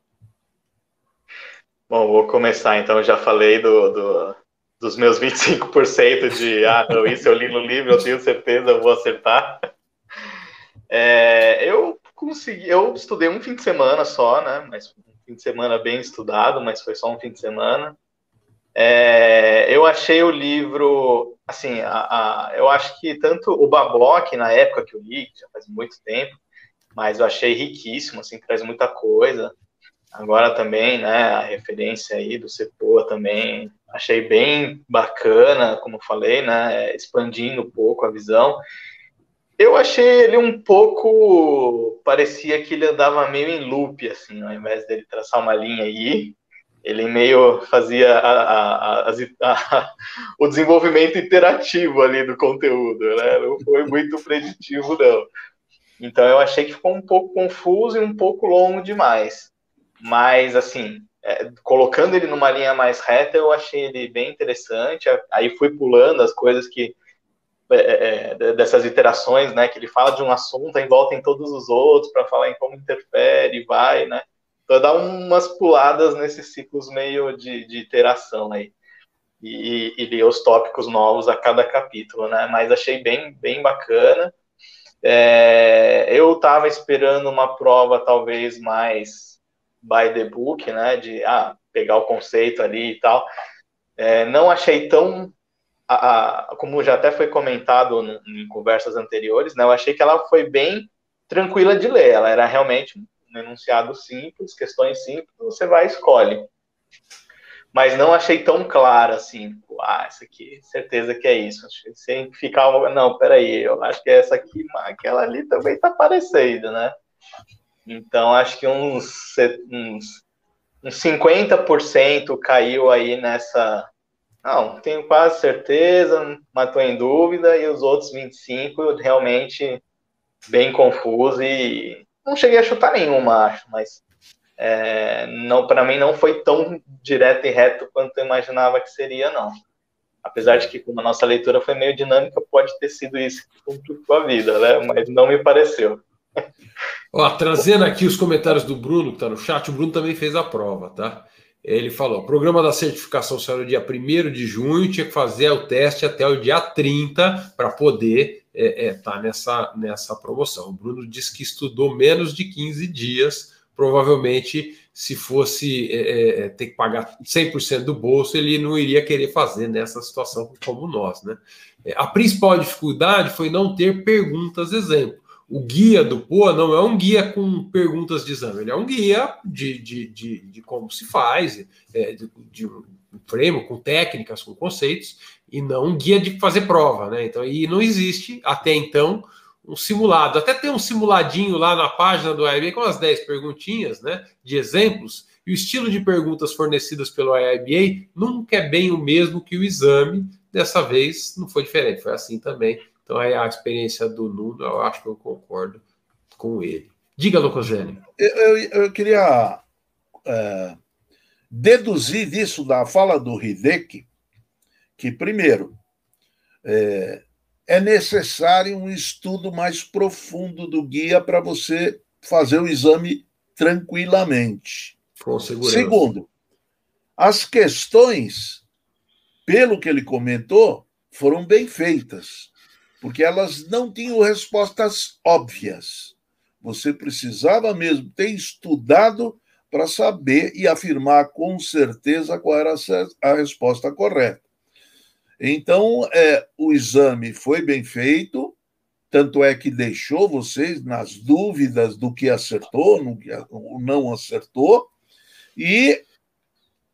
Bom, vou começar então. Já falei do, do, dos meus 25% de ah, não, isso eu li no livro, eu tenho certeza, eu vou acertar. É, eu consegui, eu estudei um fim de semana só, né? Mas um fim de semana bem estudado, mas foi só um fim de semana. É, eu achei o livro, assim, a, a, eu acho que tanto o Bablock, na época que eu li, já faz muito tempo, mas eu achei riquíssimo, assim, traz muita coisa. Agora também, né, a referência aí do Cepoa também, achei bem bacana, como falei, né, expandindo um pouco a visão. Eu achei ele um pouco, parecia que ele andava meio em loop, assim, ao invés dele traçar uma linha aí, ele meio fazia a, a, a, o desenvolvimento interativo ali do conteúdo, né, não foi muito preditivo, não. Então eu achei que ficou um pouco confuso e um pouco longo demais. Mas, assim, é, colocando ele numa linha mais reta, eu achei ele bem interessante. Aí fui pulando as coisas que. É, é, é dessas iterações, né? Que ele fala de um assunto, em volta em todos os outros, para falar em como interfere, vai, né? Então dá umas puladas nesses ciclos meio de, de iteração aí. E, e ler os tópicos novos a cada capítulo, né? Mas achei bem, bem bacana. É, eu estava esperando uma prova talvez mais by the book, né? De ah, pegar o conceito ali e tal. É, não achei tão. A, a, como já até foi comentado no, em conversas anteriores, né? Eu achei que ela foi bem tranquila de ler. Ela era realmente um enunciado simples, questões simples, você vai e escolhe. mas não achei tão claro assim. Ah, essa aqui, certeza que é isso. Sem ficar, não, peraí, eu acho que é essa aqui, aquela ali também tá parecendo, né? Então acho que uns, uns, uns 50% caiu aí nessa. Não, tenho quase certeza, mas estou em dúvida, e os outros 25% realmente bem confuso e não cheguei a chutar nenhuma, acho, mas é, não para mim não foi tão direto e reto quanto eu imaginava que seria, não. Apesar de que, como a nossa leitura foi meio dinâmica, pode ter sido isso complicou a vida, né? Mas não me pareceu. Ó, trazendo aqui os comentários do Bruno, que está no chat, o Bruno também fez a prova, tá? Ele falou: o programa da certificação saiu no dia 1 de junho, tinha que fazer o teste até o dia 30 para poder é, é, tá nessa, nessa promoção. O Bruno disse que estudou menos de 15 dias provavelmente, se fosse é, é, é ter que pagar 100% do bolso, ele não iria querer fazer nessa situação como nós. Né? É, a principal dificuldade foi não ter perguntas exemplo. O guia do POA não é um guia com perguntas de exame, ele é um guia de, de, de, de como se faz, de, de um frame, com técnicas, com conceitos, e não um guia de fazer prova. Né? Então, e não existe, até então, um simulado. Até tem um simuladinho lá na página do IIBA com as 10 perguntinhas, né, de exemplos, e o estilo de perguntas fornecidas pelo IIBA nunca é bem o mesmo que o exame. Dessa vez não foi diferente, foi assim também. Então é a experiência do Nuno, eu acho que eu concordo com ele. Diga, Locogênio. Eu, eu, eu queria é, deduzir disso da fala do Hideki que, primeiro, é, é necessário um estudo mais profundo do guia para você fazer o exame tranquilamente. Com segurança. Segundo, as questões, pelo que ele comentou, foram bem feitas, porque elas não tinham respostas óbvias. Você precisava mesmo ter estudado para saber e afirmar com certeza qual era a resposta correta. Então, é, o exame foi bem feito, tanto é que deixou vocês nas dúvidas do que acertou, no não acertou, e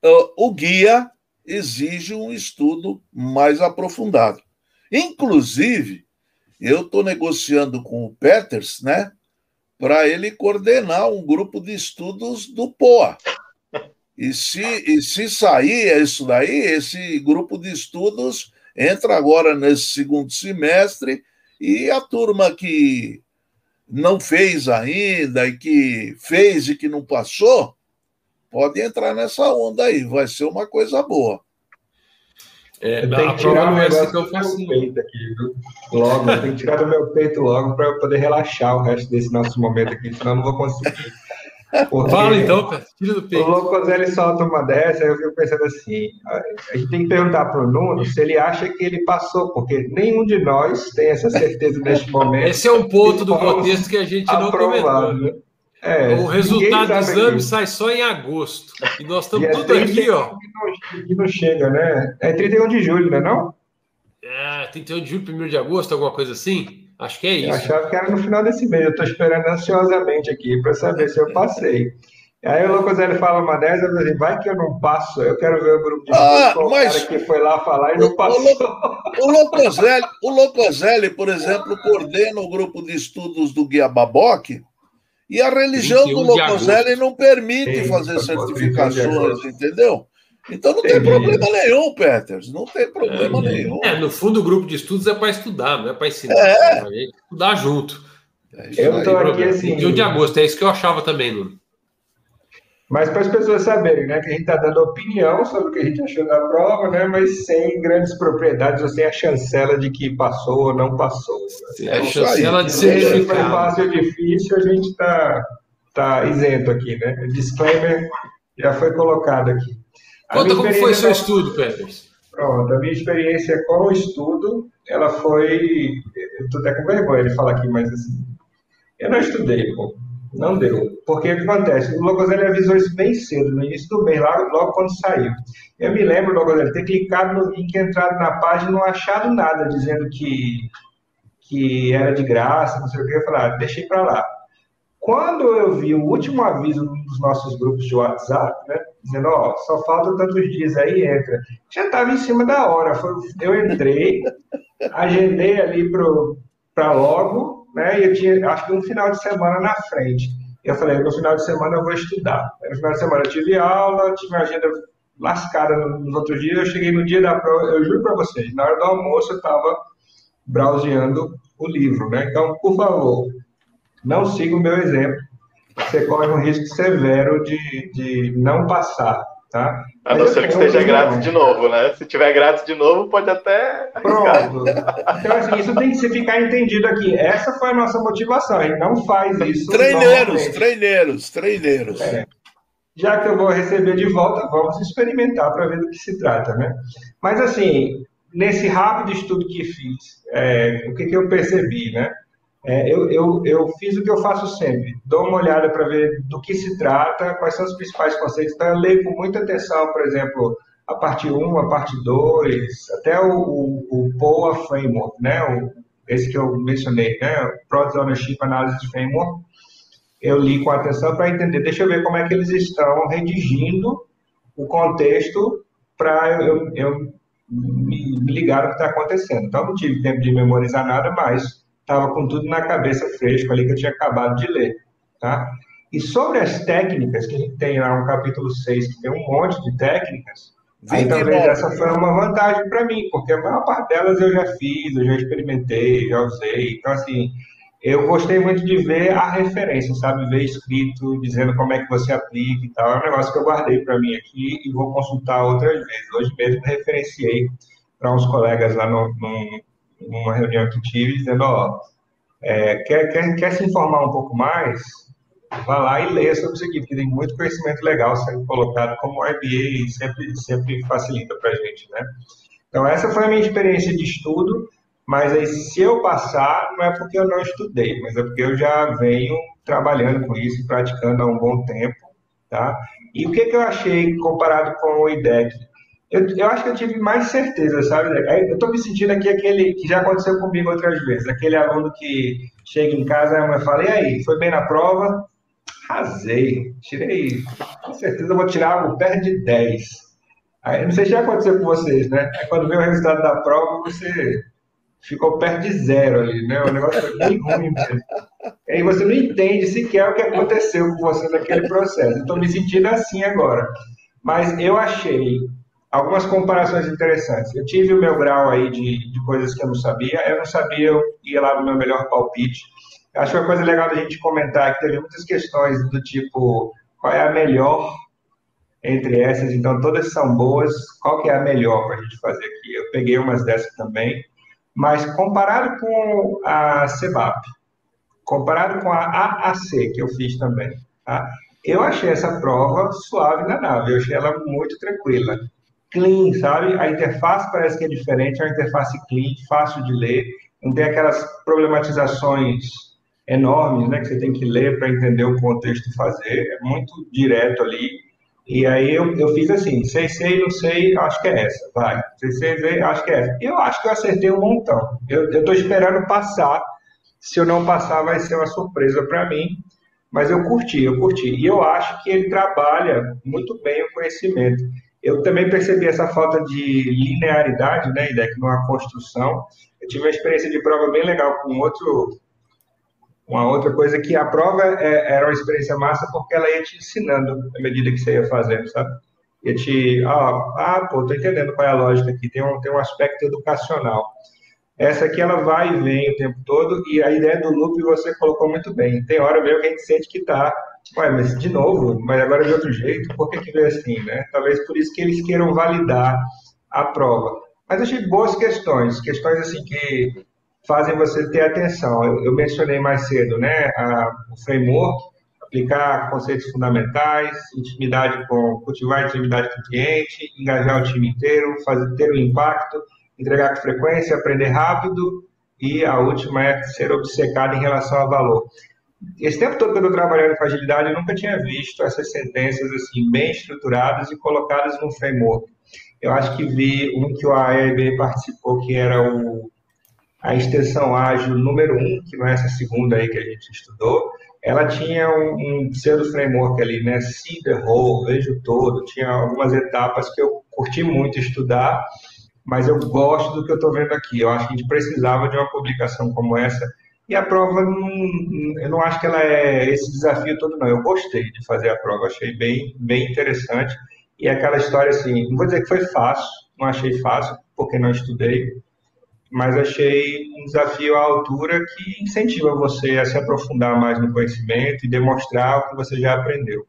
uh, o guia exige um estudo mais aprofundado. Inclusive, eu estou negociando com o Peters, né, para ele coordenar um grupo de estudos do POA. E se, e se sair isso daí, esse grupo de estudos entra agora nesse segundo semestre e a turma que não fez ainda e que fez e que não passou, pode entrar nessa onda aí, vai ser uma coisa boa. É, eu tenho que tirar o negócio do meu peito aqui, viu? Logo, eu tenho que tirar do meu peito logo para eu poder relaxar o resto desse nosso momento aqui, senão eu não vou conseguir. Porque Fala então, tira do peito. O Locoselli solta uma dessa, eu fico pensando assim: a gente tem que perguntar para o Nuno se ele acha que ele passou, porque nenhum de nós tem essa certeza neste momento. Esse é um ponto do contexto que a gente não comentou. Né? É, o resultado do exame aqui. sai só em agosto. E nós estamos e tudo aqui, ó. Que não, chega, né? É 31 de julho, não é? Não? É, 31 de julho, 1 de agosto, alguma coisa assim? Acho que é isso. Eu achava que era no final desse mês. Eu estou esperando ansiosamente aqui para saber se eu passei. Aí o Locoselli fala uma dessa, eu falei, vai que eu não passo, eu quero ver o grupo de ah, mas... cara que foi lá falar e não passou. O, Locoselli, o Locoselli, por exemplo, coordena o grupo de estudos do Guia Baboque, e a religião do Locoselli não permite fazer certificações, entendeu? Então não tem problema nenhum, Peters. Não tem problema é, nenhum. É, no fundo, o grupo de estudos é para estudar, não é para ensinar. É. é estudar junto. É eu estou aqui assim. 21 de agosto, é isso que eu achava também, Nuno. Mas para as pessoas saberem, né, que a gente está dando opinião sobre o que a gente achou da prova, né, mas sem grandes propriedades ou sem a chancela de que passou ou não passou. Né? É a chancela de certificado. Se foi fácil ou difícil, a gente está tá isento aqui, né? O disclaimer já foi colocado aqui. Conta como foi seu estudo, Pedro. Pronto, a minha experiência com o estudo, ela foi. Estou até com vergonha de falar aqui, mas assim. Eu não estudei, pô. Não deu. Porque o que acontece? O Logoselli avisou isso bem cedo, no início do mês, logo, logo quando saiu. Eu me lembro, Logoselli, ter clicado no link, entrado na página, não achado nada dizendo que, que era de graça, não sei o que. Eu falei, ah, deixei para lá. Quando eu vi o último aviso dos nossos grupos de WhatsApp, né? dizendo, ó, só falta tantos dias aí, entra. Já estava em cima da hora. Eu entrei, agendei ali para logo, né? E eu tinha, acho que um final de semana na frente. Eu falei, no final de semana eu vou estudar. no final de semana eu tive aula, tive uma agenda lascada nos outros dias. Eu cheguei no dia da prova, eu juro para vocês, na hora do almoço eu estava browseando o livro, né? Então, por favor, não siga o meu exemplo. Você corre um risco severo de, de não passar, tá? A não ser que esteja grátis de novo, né? Se tiver grátis de novo, pode até. Pronto. Então, assim, isso tem que se ficar entendido aqui. Essa foi a nossa motivação. A gente não faz isso. Treineiros, treineiros, treineiros. É. Já que eu vou receber de volta, vamos experimentar para ver do que se trata, né? Mas, assim, nesse rápido estudo que fiz, é, o que, que eu percebi, né? É, eu, eu, eu fiz o que eu faço sempre, dou uma olhada para ver do que se trata, quais são os principais conceitos. Então, eu leio com muita atenção, por exemplo, a parte 1, a parte 2, até o, o, o POA Framework, né? O, esse que eu mencionei, né? Product Ownership Analysis Framework. Eu li com atenção para entender, deixa eu ver como é que eles estão redigindo o contexto para eu, eu me, ligar o que está acontecendo. Então, não tive tempo de memorizar nada, mas estava com tudo na cabeça fresco ali que eu tinha acabado de ler, tá? E sobre as técnicas, que a gente tem lá um capítulo 6, que tem um monte de técnicas, aí talvez essa foi uma vantagem para mim, porque a maior parte delas eu já fiz, eu já experimentei, já usei. Então, assim, eu gostei muito de ver a referência, sabe? Ver escrito, dizendo como é que você aplica e tal. É um negócio que eu guardei para mim aqui e vou consultar outras vezes. Hoje mesmo referenciei para uns colegas lá no, no, numa reunião que tive, dizendo, ó, é, quer, quer, quer se informar um pouco mais? Vá lá e leia sobre isso aqui, porque tem muito conhecimento legal sendo colocado, como o IBA sempre, sempre facilita para a gente, né? Então, essa foi a minha experiência de estudo, mas aí, se eu passar, não é porque eu não estudei, mas é porque eu já venho trabalhando com isso, praticando há um bom tempo, tá? E o que, que eu achei comparado com o IDEC? Eu, eu acho que eu tive mais certeza, sabe? Eu estou me sentindo aqui aquele que já aconteceu comigo outras vezes, aquele aluno que chega em casa e a mãe fala, e aí, foi bem na prova? Rasei, tirei, com certeza vou tirar algo perto de 10. Aí, não sei se já aconteceu com vocês, né? Aí, quando vê o resultado da prova, você ficou perto de zero ali, né? O negócio foi bem ruim mesmo. Aí você não entende sequer o que aconteceu com você naquele processo. Estou me sentindo assim agora. Mas eu achei algumas comparações interessantes. Eu tive o meu grau aí de, de coisas que eu não sabia. Eu não sabia, eu ia lá no meu melhor palpite. Acho que uma coisa legal da gente comentar que teve muitas questões do tipo qual é a melhor entre essas, então todas são boas, qual que é a melhor para a gente fazer aqui? Eu peguei umas dessas também, mas comparado com a CEBAP, comparado com a AAC, que eu fiz também, tá? eu achei essa prova suave na nave, eu achei ela muito tranquila clean, sabe? A interface parece que é diferente, é uma interface clean, fácil de ler, não tem aquelas problematizações enormes, né, que você tem que ler para entender o contexto e fazer, é muito direto ali. E aí eu, eu fiz assim, sei, sei, não sei, acho que é essa, vai. Sei, sei, acho que é essa. Eu acho que eu acertei um montão. Eu estou esperando passar. Se eu não passar, vai ser uma surpresa para mim. Mas eu curti, eu curti. E eu acho que ele trabalha muito bem o conhecimento. Eu também percebi essa falta de linearidade, né, Idec, numa construção. Eu tive uma experiência de prova bem legal com outro, uma outra coisa que a prova é, era uma experiência massa porque ela ia te ensinando à medida que você ia fazendo, sabe? Ia te, ah, ah pô, tô entendendo qual é a lógica aqui, tem um, tem um aspecto educacional. Essa aqui ela vai e vem o tempo todo e a ideia do loop você colocou muito bem. Tem hora mesmo que a gente sente que está Ué, mas de novo, mas agora de outro jeito, por que, que veio assim, né? Talvez por isso que eles queiram validar a prova. Mas achei boas questões, questões assim que fazem você ter atenção. Eu, eu mencionei mais cedo, né? A, o framework, aplicar conceitos fundamentais, intimidade com, cultivar intimidade com o cliente, engajar o time inteiro, fazer ter um impacto, entregar com frequência, aprender rápido e a última é ser obcecado em relação ao valor esse tempo todo que eu estou trabalhando com agilidade, eu nunca tinha visto essas sentenças assim bem estruturadas e colocadas no framework. Eu acho que vi um que o AEB participou, que era o a extensão ágil número 1, um, que não é essa segunda aí que a gente estudou, ela tinha um, um pseudo framework ali, né? See the whole, vejo todo, tinha algumas etapas que eu curti muito estudar, mas eu gosto do que eu estou vendo aqui. Eu acho que a gente precisava de uma publicação como essa. E a prova, eu não acho que ela é esse desafio todo, não. Eu gostei de fazer a prova, achei bem, bem interessante. E é aquela história assim, não vou dizer que foi fácil, não achei fácil, porque não estudei, mas achei um desafio à altura que incentiva você a se aprofundar mais no conhecimento e demonstrar o que você já aprendeu.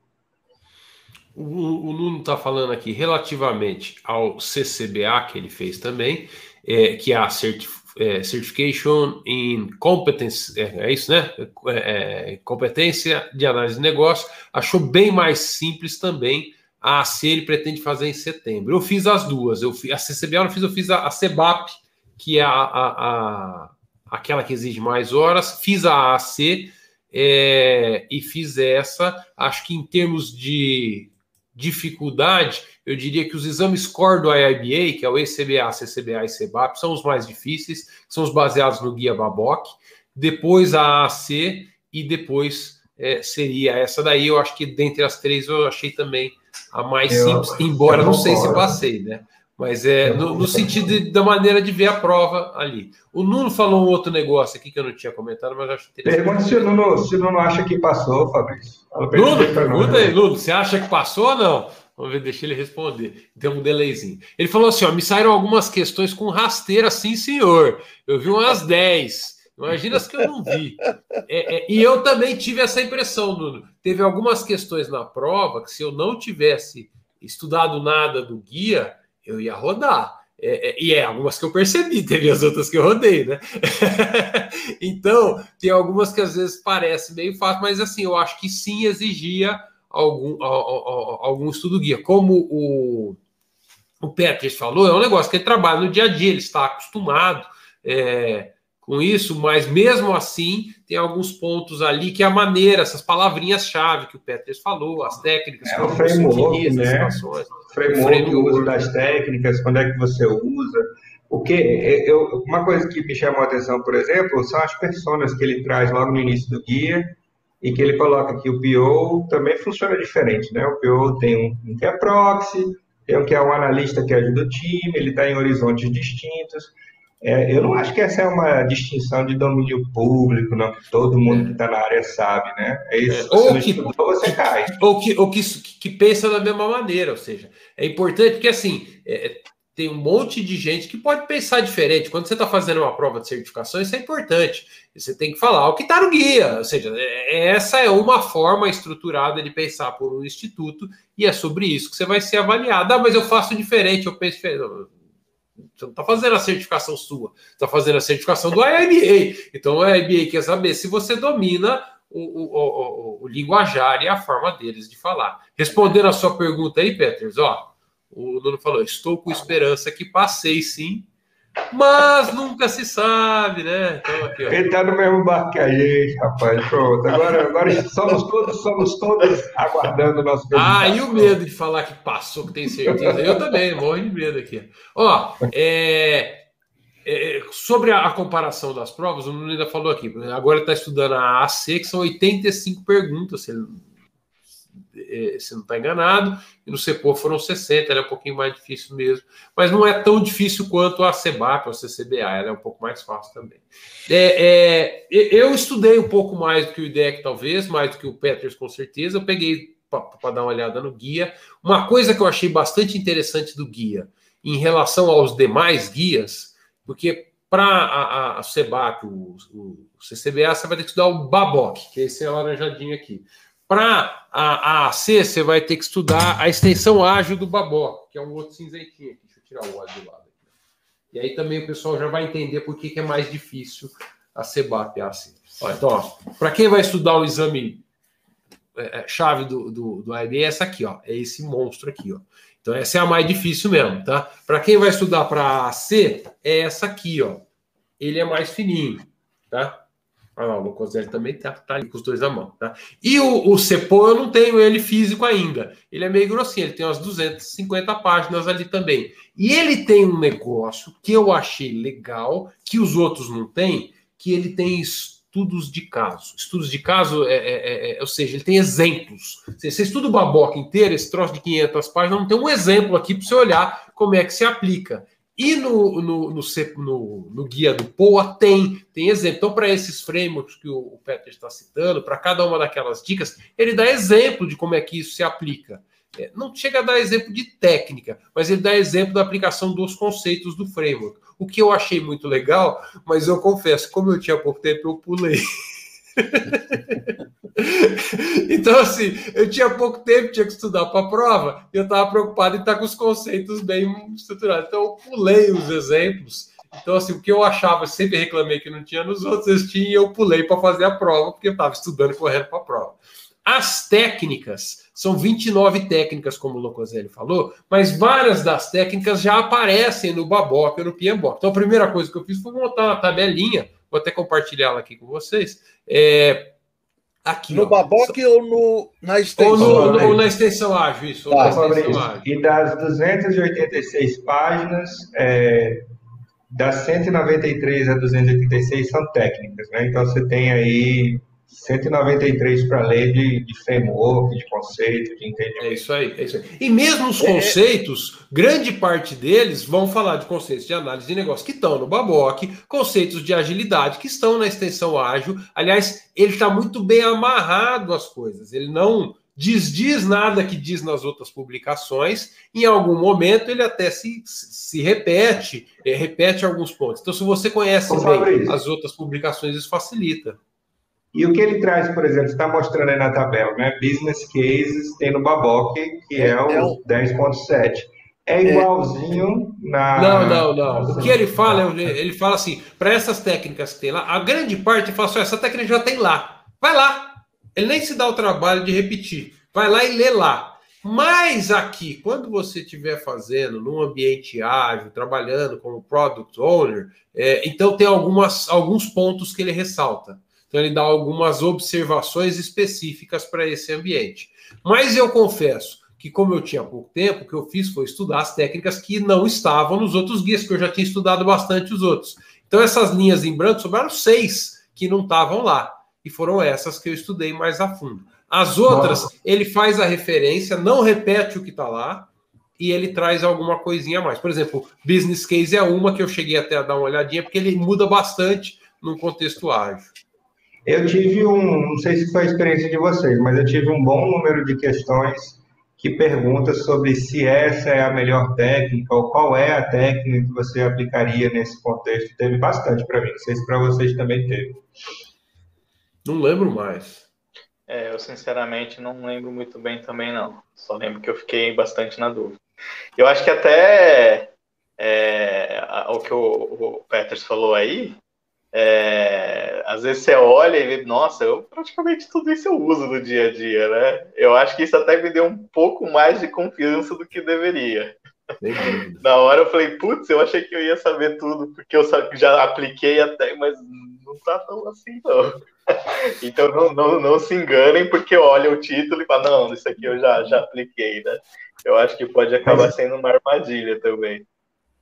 O, o Nuno está falando aqui relativamente ao CCBA que ele fez também, é, que é a certif é, Certification in Competence, é, é isso, né? É, é, competência de análise de negócio, achou bem mais simples também. A AC ele pretende fazer em setembro. Eu fiz as duas. Eu fiz, a CCBA eu não fiz, eu fiz a, a CEBAP, que é a, a, a, aquela que exige mais horas. Fiz a AC é, e fiz essa. Acho que em termos de dificuldade, eu diria que os exames core do IIBA, que é o ECBA, CCBA e CEBAP, são os mais difíceis, são os baseados no guia Baboc. Depois a AC e depois é, seria essa daí. Eu acho que dentre as três eu achei também a mais eu, simples, embora não sei se passei, né? Mas é no, no sentido de, da maneira de ver a prova ali. O Nuno falou um outro negócio aqui que eu não tinha comentado, mas acho interessante. Pergunta se o Nuno, se o Nuno acha que passou, Fabrício. Nuno, pergunta aí, Nuno, você acha que passou ou não? Vamos ver, deixa ele responder. Tem um delayzinho. Ele falou assim: ó, me saíram algumas questões com rasteira, sim, senhor. Eu vi umas 10. Imagina as que eu não vi. É, é, e eu também tive essa impressão, Nuno. Teve algumas questões na prova que, se eu não tivesse estudado nada do guia, eu ia rodar. É, é, e é algumas que eu percebi, teve as outras que eu rodei, né? então, tem algumas que às vezes parece meio fácil, mas assim, eu acho que sim exigia algum, algum estudo guia. Como o, o Petris falou, é um negócio que ele trabalha no dia a dia, ele está acostumado. É, com isso, mas mesmo assim tem alguns pontos ali que é a maneira, essas palavrinhas-chave que o Peters falou, as técnicas, é o framework, né? O framework, o uso das técnicas, quando é que você usa. O que eu, uma coisa que me chamou a atenção, por exemplo, são as pessoas que ele traz logo no início do guia e que ele coloca que o PO também funciona diferente, né? O PO tem um, um que é proxy, tem um que é um analista que ajuda o time, ele está em horizontes distintos. É, eu não acho que essa é uma distinção de domínio público, não, que todo mundo que está na área sabe, né? É isso, é, ou que, estudou, você cai. Ou, que, ou que, que pensa da mesma maneira, ou seja, é importante porque assim, é, tem um monte de gente que pode pensar diferente. Quando você está fazendo uma prova de certificação, isso é importante. Você tem que falar o que está no guia. Ou seja, é, essa é uma forma estruturada de pensar por um instituto, e é sobre isso que você vai ser avaliado. Ah, mas eu faço diferente, eu penso diferente você não está fazendo a certificação sua, está fazendo a certificação do IBA. Então o IBA quer saber se você domina o, o, o, o, linguajar e a forma deles de falar. Respondendo a sua pergunta aí, Peters, ó, o Nuno falou: estou com esperança que passei sim, mas nunca se sabe, né? Então, aqui, ó. Ele tá no mesmo barco que a gente, rapaz. Pronto. Agora, agora somos todos, somos todos aguardando o nosso Ah, e o medo de falar que passou, que tem certeza. Eu também, morro de medo aqui. Ó, é, é, sobre a, a, comparação das provas, o Nuno ainda falou aqui. Agora ele está estudando a AC, que são 85 perguntas. Se ele se não está enganado, e no CEPOR foram 60, ela é um pouquinho mais difícil mesmo, mas não é tão difícil quanto a CEBAP ou a CCBA, ela é um pouco mais fácil também. É, é, eu estudei um pouco mais do que o IDEC, talvez, mais do que o Peters, com certeza, eu peguei para dar uma olhada no guia. Uma coisa que eu achei bastante interessante do guia, em relação aos demais guias, porque para a, a, a CEBAP, o, o CCBA, você vai ter que estudar o BABOC, que é esse alaranjadinho aqui. Para a, AC, você vai ter que estudar a extensão ágil do Babó, que é um outro cinzentinho aqui. Deixa eu tirar o óleo do lado. Aqui. E aí também o pessoal já vai entender por que, que é mais difícil a CEBAP e a AC. Olha, então, para quem vai estudar o exame é, é chave do, do, do é essa aqui, ó. É esse monstro aqui, ó. Então, essa é a mais difícil mesmo, tá? Para quem vai estudar para AC, é essa aqui, ó. Ele é mais fininho, tá? Lá, o Locoselli também tá, tá ali com os dois na mão, tá? E o, o eu não tenho ele físico ainda. Ele é meio grossinho, ele tem umas 250 páginas ali também. E ele tem um negócio que eu achei legal, que os outros não têm, que ele tem estudos de caso. Estudos de caso, é, é, é, é ou seja, ele tem exemplos. Você, você estuda o Baboca inteiro, esse troço de 500 páginas, não tem um exemplo aqui para você olhar como é que se aplica. E no, no, no, no, no guia do POA tem, tem exemplo. Então, para esses frameworks que o, o Peter está citando, para cada uma daquelas dicas, ele dá exemplo de como é que isso se aplica. É, não chega a dar exemplo de técnica, mas ele dá exemplo da aplicação dos conceitos do framework. O que eu achei muito legal, mas eu confesso, como eu tinha pouco tempo, eu pulei. então, assim, eu tinha pouco tempo, tinha que estudar para a prova, e eu estava preocupado em estar com os conceitos bem estruturados. Então, eu pulei os exemplos. Então, assim, o que eu achava, sempre reclamei que não tinha nos outros, eu tinha e eu pulei para fazer a prova, porque eu estava estudando correndo para a prova. As técnicas, são 29 técnicas, como o Locoselli falou, mas várias das técnicas já aparecem no Baboca e no PMBOK. Então, a primeira coisa que eu fiz foi montar uma tabelinha vou até compartilhar ela aqui com vocês. É, aqui, no Baboque ou no, na extensão? Ou, no, no, ou na extensão ágil, isso. Tá, extensão ágil. E das 286 páginas, é, das 193 a 286 são técnicas, né? Então você tem aí 193 para ler de, de framework, de conceito, de entendimento. É isso aí, é isso aí. E mesmo os é, é. conceitos, é... grande parte deles vão falar de conceitos de análise de negócio que estão no Baboc, conceitos de agilidade que estão na extensão ágil. Aliás, ele está muito bem amarrado às coisas. Ele não desdiz nada que diz nas outras publicações. Em algum momento ele até se, se repete, é, repete alguns pontos. Então, se você conhece bem as outras publicações, isso facilita. E o que ele traz, por exemplo, está mostrando aí na tabela, né? Business cases tem no Baboc, que é, é o 10.7. É, é igualzinho é. na. Não, não, não. O que ele fala, ele fala assim: para essas técnicas que tem lá, a grande parte fala assim: essa técnica já tem lá. Vai lá. Ele nem se dá o trabalho de repetir. Vai lá e lê lá. Mas aqui, quando você estiver fazendo num ambiente ágil, trabalhando como product owner, é, então tem algumas, alguns pontos que ele ressalta. Então, ele dá algumas observações específicas para esse ambiente. Mas eu confesso que, como eu tinha pouco tempo, o que eu fiz foi estudar as técnicas que não estavam nos outros guias, que eu já tinha estudado bastante os outros. Então, essas linhas em branco sobraram seis que não estavam lá. E foram essas que eu estudei mais a fundo. As outras, Nossa. ele faz a referência, não repete o que está lá, e ele traz alguma coisinha a mais. Por exemplo, business case é uma que eu cheguei até a dar uma olhadinha, porque ele muda bastante no contexto ágil. Eu tive um, não sei se foi a experiência de vocês, mas eu tive um bom número de questões que perguntam sobre se essa é a melhor técnica ou qual é a técnica que você aplicaria nesse contexto. Teve bastante para mim, não sei se para vocês também teve. Não lembro mais. É, eu sinceramente não lembro muito bem também não. Só lembro que eu fiquei bastante na dúvida. Eu acho que até é, o que o, o Peters falou aí, é, às vezes você olha e vê, nossa, eu praticamente tudo isso eu uso no dia a dia, né? Eu acho que isso até me deu um pouco mais de confiança do que deveria. Na hora eu falei, putz, eu achei que eu ia saber tudo, porque eu já apliquei até, mas não tá tão assim, não. Então não, não, não se enganem, porque olha o título e fala, não, isso aqui eu já, já apliquei, né? Eu acho que pode acabar sendo uma armadilha também.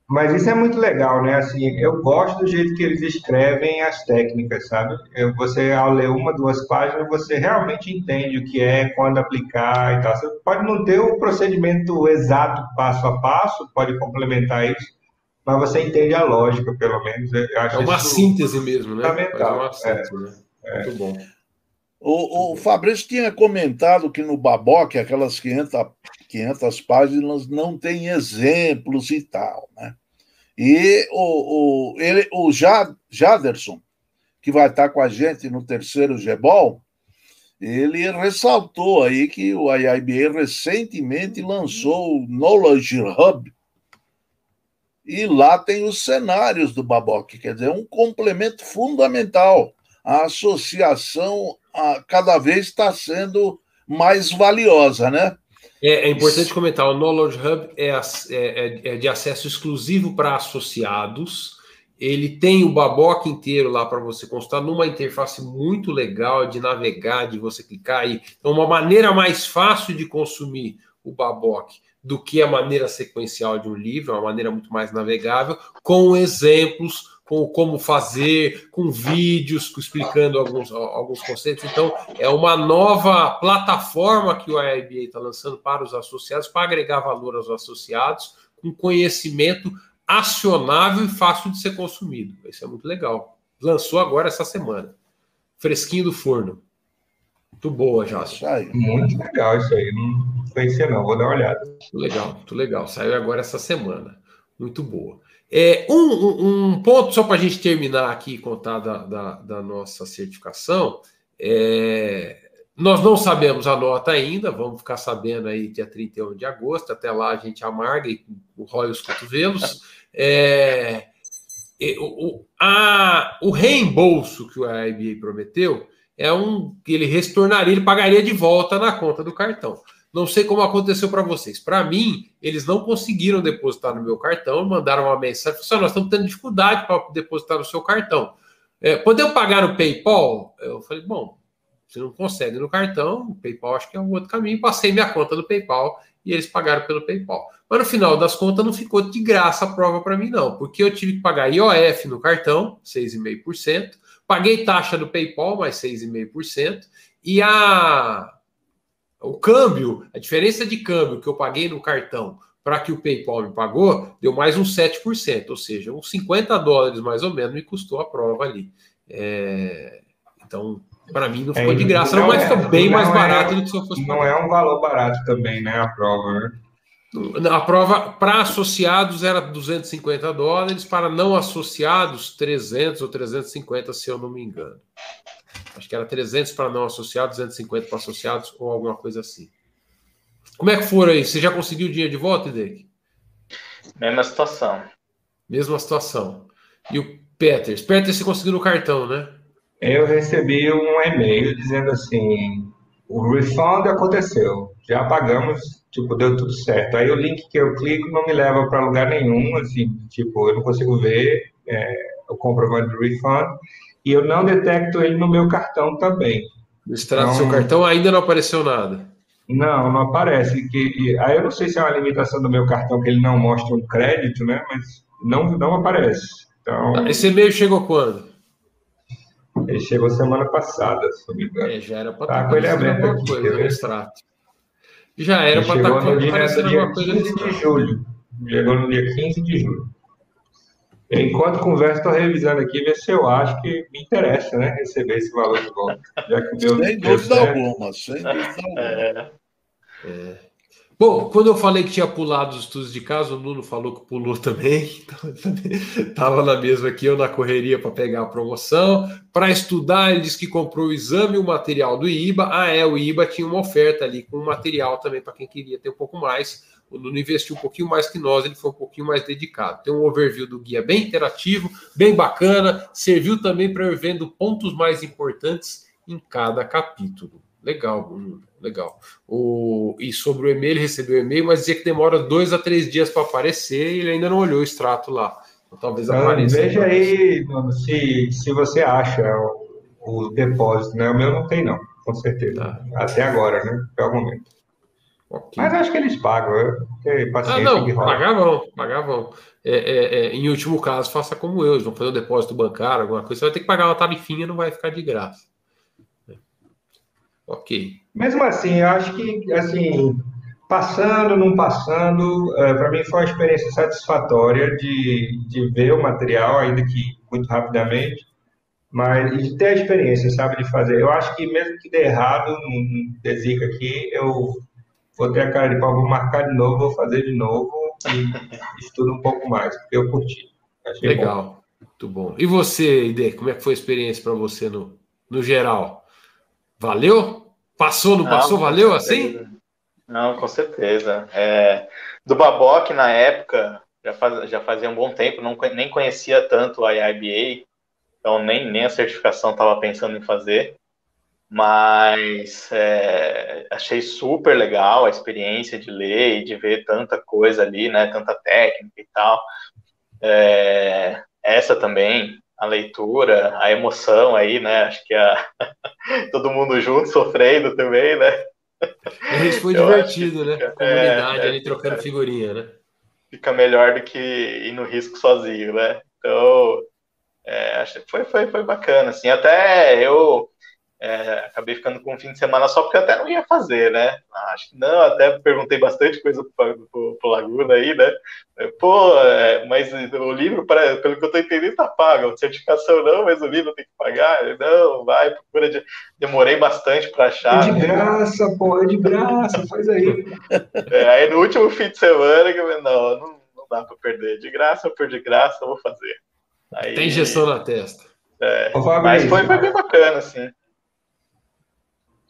Mas isso é muito legal, né? Assim, eu gosto do jeito que eles escrevem as técnicas, sabe? Eu, você, ao ler uma, duas páginas, você realmente entende o que é, quando aplicar e tal. Você pode não ter o procedimento exato, passo a passo, pode complementar isso, mas você entende a lógica, pelo menos. é uma síntese mesmo, né? Fundamental. Uma síntese, é, né? É. Muito bom. O, o Fabrício tinha comentado que no Baboque, aquelas 500 500 páginas não tem exemplos e tal, né? E o, o, ele, o Jaderson, que vai estar com a gente no terceiro Gebol, ele ressaltou aí que o IIBA recentemente lançou o Knowledge Hub, e lá tem os cenários do Baboque, quer dizer, um complemento fundamental. A associação a, cada vez está sendo mais valiosa, né? É, é, importante comentar, o Knowledge Hub é, é, é, é de acesso exclusivo para associados Ele tem o Baboc inteiro lá para você consultar, numa interface muito legal de navegar, de você clicar aí. Então, uma maneira mais fácil de consumir o Baboc do que a maneira sequencial de um livro, é uma maneira muito mais navegável, com exemplos com como fazer, com vídeos explicando alguns, alguns conceitos. Então, é uma nova plataforma que o IIBA está lançando para os associados, para agregar valor aos associados, com conhecimento acionável e fácil de ser consumido. Isso é muito legal. Lançou agora essa semana. Fresquinho do forno. Muito boa, Jássio. Muito legal isso aí. Não conhecia, não. Vou dar uma olhada. Muito legal, muito legal. Saiu agora essa semana. Muito boa. É, um, um, ponto só para a gente terminar aqui e contar da, da, da nossa certificação. É, nós não sabemos a nota ainda, vamos ficar sabendo aí dia 31 de agosto. Até lá a gente amarga e rói os cotovelos. É, o, a, o reembolso que o AIBA prometeu é um que ele retornaria, ele pagaria de volta na conta do cartão. Não sei como aconteceu para vocês. Para mim, eles não conseguiram depositar no meu cartão, mandaram uma mensagem, falaram, nós estamos tendo dificuldade para depositar no seu cartão. É, podemos pagar no PayPal? Eu falei, bom, você não consegue no cartão, o PayPal acho que é um outro caminho. Passei minha conta do PayPal e eles pagaram pelo PayPal. Mas no final das contas não ficou de graça a prova para mim, não, porque eu tive que pagar IOF no cartão, 6,5%, paguei taxa do PayPal, mais 6,5%, e a o câmbio, a diferença de câmbio que eu paguei no cartão para que o PayPal me pagou, deu mais uns 7%, ou seja, uns 50 dólares mais ou menos me custou a prova ali. É, então, para mim não ficou é, de graça, não, mas é, ficou bem mais barato do que se eu fosse Não é um valor barato também, né, a prova, né? A prova para associados era 250 dólares, para não associados 300 ou 350, se eu não me engano. Acho que era 300 para não associados, 250 para associados ou alguma coisa assim. Como é que foram aí? Você já conseguiu o dinheiro de volta, Idek? Mesma situação. Mesma situação. E o Peters? Peters, você conseguiu no cartão, né? Eu recebi um e-mail dizendo assim: o refund aconteceu, já pagamos, tipo, deu tudo certo. Aí o link que eu clico não me leva para lugar nenhum, assim, tipo, eu não consigo ver é, o comprovante do refund e eu não detecto ele no meu cartão também. No extrato então, do seu cartão ainda não apareceu nada? Não, não aparece. Que, aí eu não sei se é uma limitação do meu cartão que ele não mostra um crédito, né? Mas não, não aparece. Então, tá, esse e-mail chegou quando? Ele chegou semana passada, se não me engano. É, já era para tá com ele aberto aqui. Coisa, no extrato. Já era para estar no dia, dia 15 de julho. Chegou no dia 15 de julho. Enquanto conversa, estou revisando aqui, ver se eu acho que me interessa, né? Receber esse valor de volta. Já que meu, sem dúvida alguma, sem dúvida alguma. É. É. Bom, quando eu falei que tinha pulado os estudos de casa, o Nuno falou que pulou também. Estava na mesma aqui, eu na correria para pegar a promoção. Para estudar, ele disse que comprou o exame e o material do IBA. Ah, é, o IBA tinha uma oferta ali com material também para quem queria ter um pouco mais. O Nuno investiu um pouquinho mais que nós, ele foi um pouquinho mais dedicado. Tem um overview do guia bem interativo, bem bacana, serviu também para eu vendo pontos mais importantes em cada capítulo. Legal, legal. O, e sobre o e-mail, ele recebeu o e-mail, mas dizia que demora dois a três dias para aparecer e ele ainda não olhou o extrato lá. Então, talvez então, apareça. Veja aí, Nuno, se, se você acha o, o, depósito, né? O meu não tem, não, com certeza. Tá. Até agora, né? Até o momento. Okay. Mas acho que eles pagam, porque ah, não, pagavam, pagavam. É, é, é, em último caso, faça como eu, eles vão fazer um depósito bancário, alguma coisa, você vai ter que pagar uma tarifinha, não vai ficar de graça. É. Ok. Mesmo assim, eu acho que, assim, passando, não passando, é, para mim foi uma experiência satisfatória de, de ver o material, ainda que muito rapidamente, mas de ter a experiência, sabe, de fazer. Eu acho que mesmo que dê errado, não desica aqui, eu vou ter a cara de pau, vou marcar de novo, vou fazer de novo e estudo um pouco mais, porque eu curti. Achei Legal, bom. muito bom. E você, Ide, como é que foi a experiência para você no, no geral? Valeu? Passou, não, não passou? Valeu assim? Não, com certeza. É, do Baboc, na época, já, faz, já fazia um bom tempo, não, nem conhecia tanto a IIBA, então nem, nem a certificação estava pensando em fazer mas é, achei super legal a experiência de ler e de ver tanta coisa ali, né, tanta técnica e tal. É, essa também, a leitura, a emoção aí, né? Acho que a... todo mundo junto sofrendo também, né? Isso foi divertido, né? É, Comunidade é, ali trocando é, figurinha, né? Fica melhor do que ir no risco sozinho, né? Então, é, acho que foi, foi, foi bacana, assim. Até eu é, acabei ficando com um fim de semana só porque eu até não ia fazer, né? Acho que não, até perguntei bastante coisa pro, pro, pro Laguna aí, né? Pô, é, mas o livro, pra, pelo que eu tô entendendo, tá pago. A certificação não, mas o livro tem que pagar. Não, vai, procura. De... Demorei bastante para achar. É de graça, pô, é de graça, faz aí. É, aí no último fim de semana, que eu não, não, não dá para perder. De graça por de graça, eu vou fazer. Aí, tem injeção na testa. É, mas foi, foi bem bacana, assim.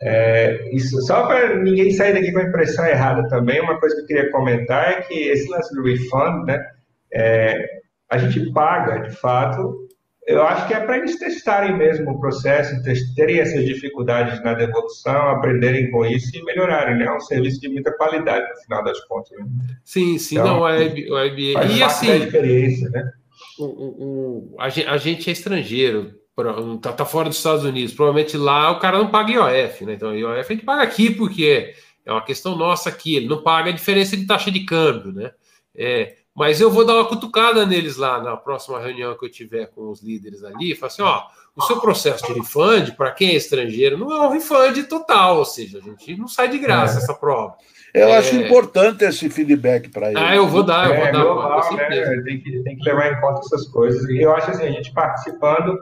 É, isso, só para ninguém sair daqui com a impressão errada também, uma coisa que eu queria comentar é que esse lance do refund, né, é, a gente paga, de fato, eu acho que é para eles testarem mesmo o processo, terem essas dificuldades na devolução, aprenderem com isso e melhorarem, né? É um serviço de muita qualidade, no final das contas. Né? Sim, sim, então, não, é, é, faz e assim, experiência, né? O, o, a, gente é estrangeiro, tá, tá fora dos Estados Unidos. Provavelmente lá o cara não paga IOF, né? Então, IOF a gente paga aqui porque é uma questão nossa aqui. Ele não paga a diferença de taxa de câmbio, né? É, mas eu vou dar uma cutucada neles lá na próxima reunião que eu tiver com os líderes ali. Falar assim: ó, o seu processo de refund, para quem é estrangeiro, não é um refund total, ou seja, a gente não sai de graça é. essa prova. Eu é... acho importante esse feedback para ele. Ah, eu vou dar, eu vou é, dar. Global, né? tem, que, tem que levar em conta essas coisas. E eu acho assim, a gente participando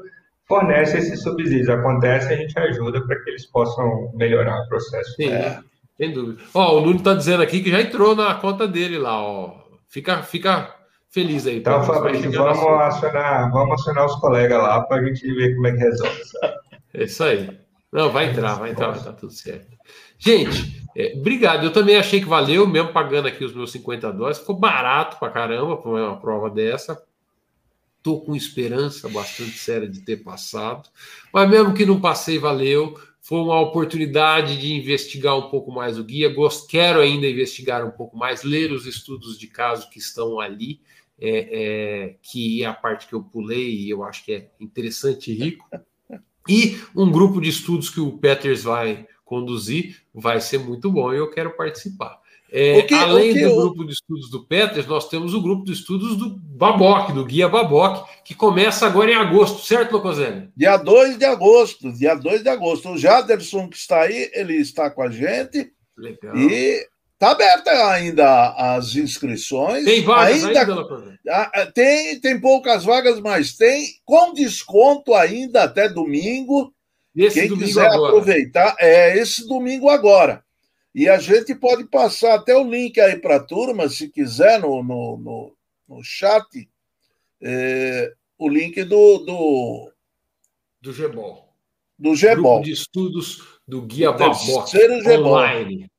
fornece esses subsídios. Acontece, a gente ajuda para que eles possam melhorar o processo. Sim, é. sem dúvida. Ó, o Nuno está dizendo aqui que já entrou na conta dele lá, ó. Fica, fica feliz aí. Então, Fabrício, vamos acionar, vamos acionar os colegas lá para a gente ver como é que resolve. É isso aí. Não, vai entrar, vai entrar, vai estar tudo certo. Gente, é, obrigado. Eu também achei que valeu, mesmo pagando aqui os meus 50 dólares. Ficou barato para caramba para uma prova dessa. Estou com esperança bastante séria de ter passado, mas mesmo que não passei, valeu. Foi uma oportunidade de investigar um pouco mais o guia. Quero ainda investigar um pouco mais, ler os estudos de caso que estão ali, é, é, que é a parte que eu pulei e eu acho que é interessante e rico. E um grupo de estudos que o Peters vai conduzir vai ser muito bom e eu quero participar. É, que, além do eu... grupo de estudos do Peters, nós temos o grupo de estudos do Baboc, do Guia Baboc, que começa agora em agosto, certo, Locoselli? Dia 2 de agosto, dia 2 de agosto. O Jaderson que está aí, ele está com a gente. Legal. E está aberta ainda as inscrições. Tem vagas ainda, ainda tem, tem poucas vagas, mas tem com desconto ainda até domingo. Esse Quem domingo quiser agora. aproveitar, é esse domingo agora. E a gente pode passar até o link aí para a turma, se quiser, no, no, no, no chat, é, o link do. Do, do Gebol. Do Gebol. Grupo de estudos do Guia Baboc online.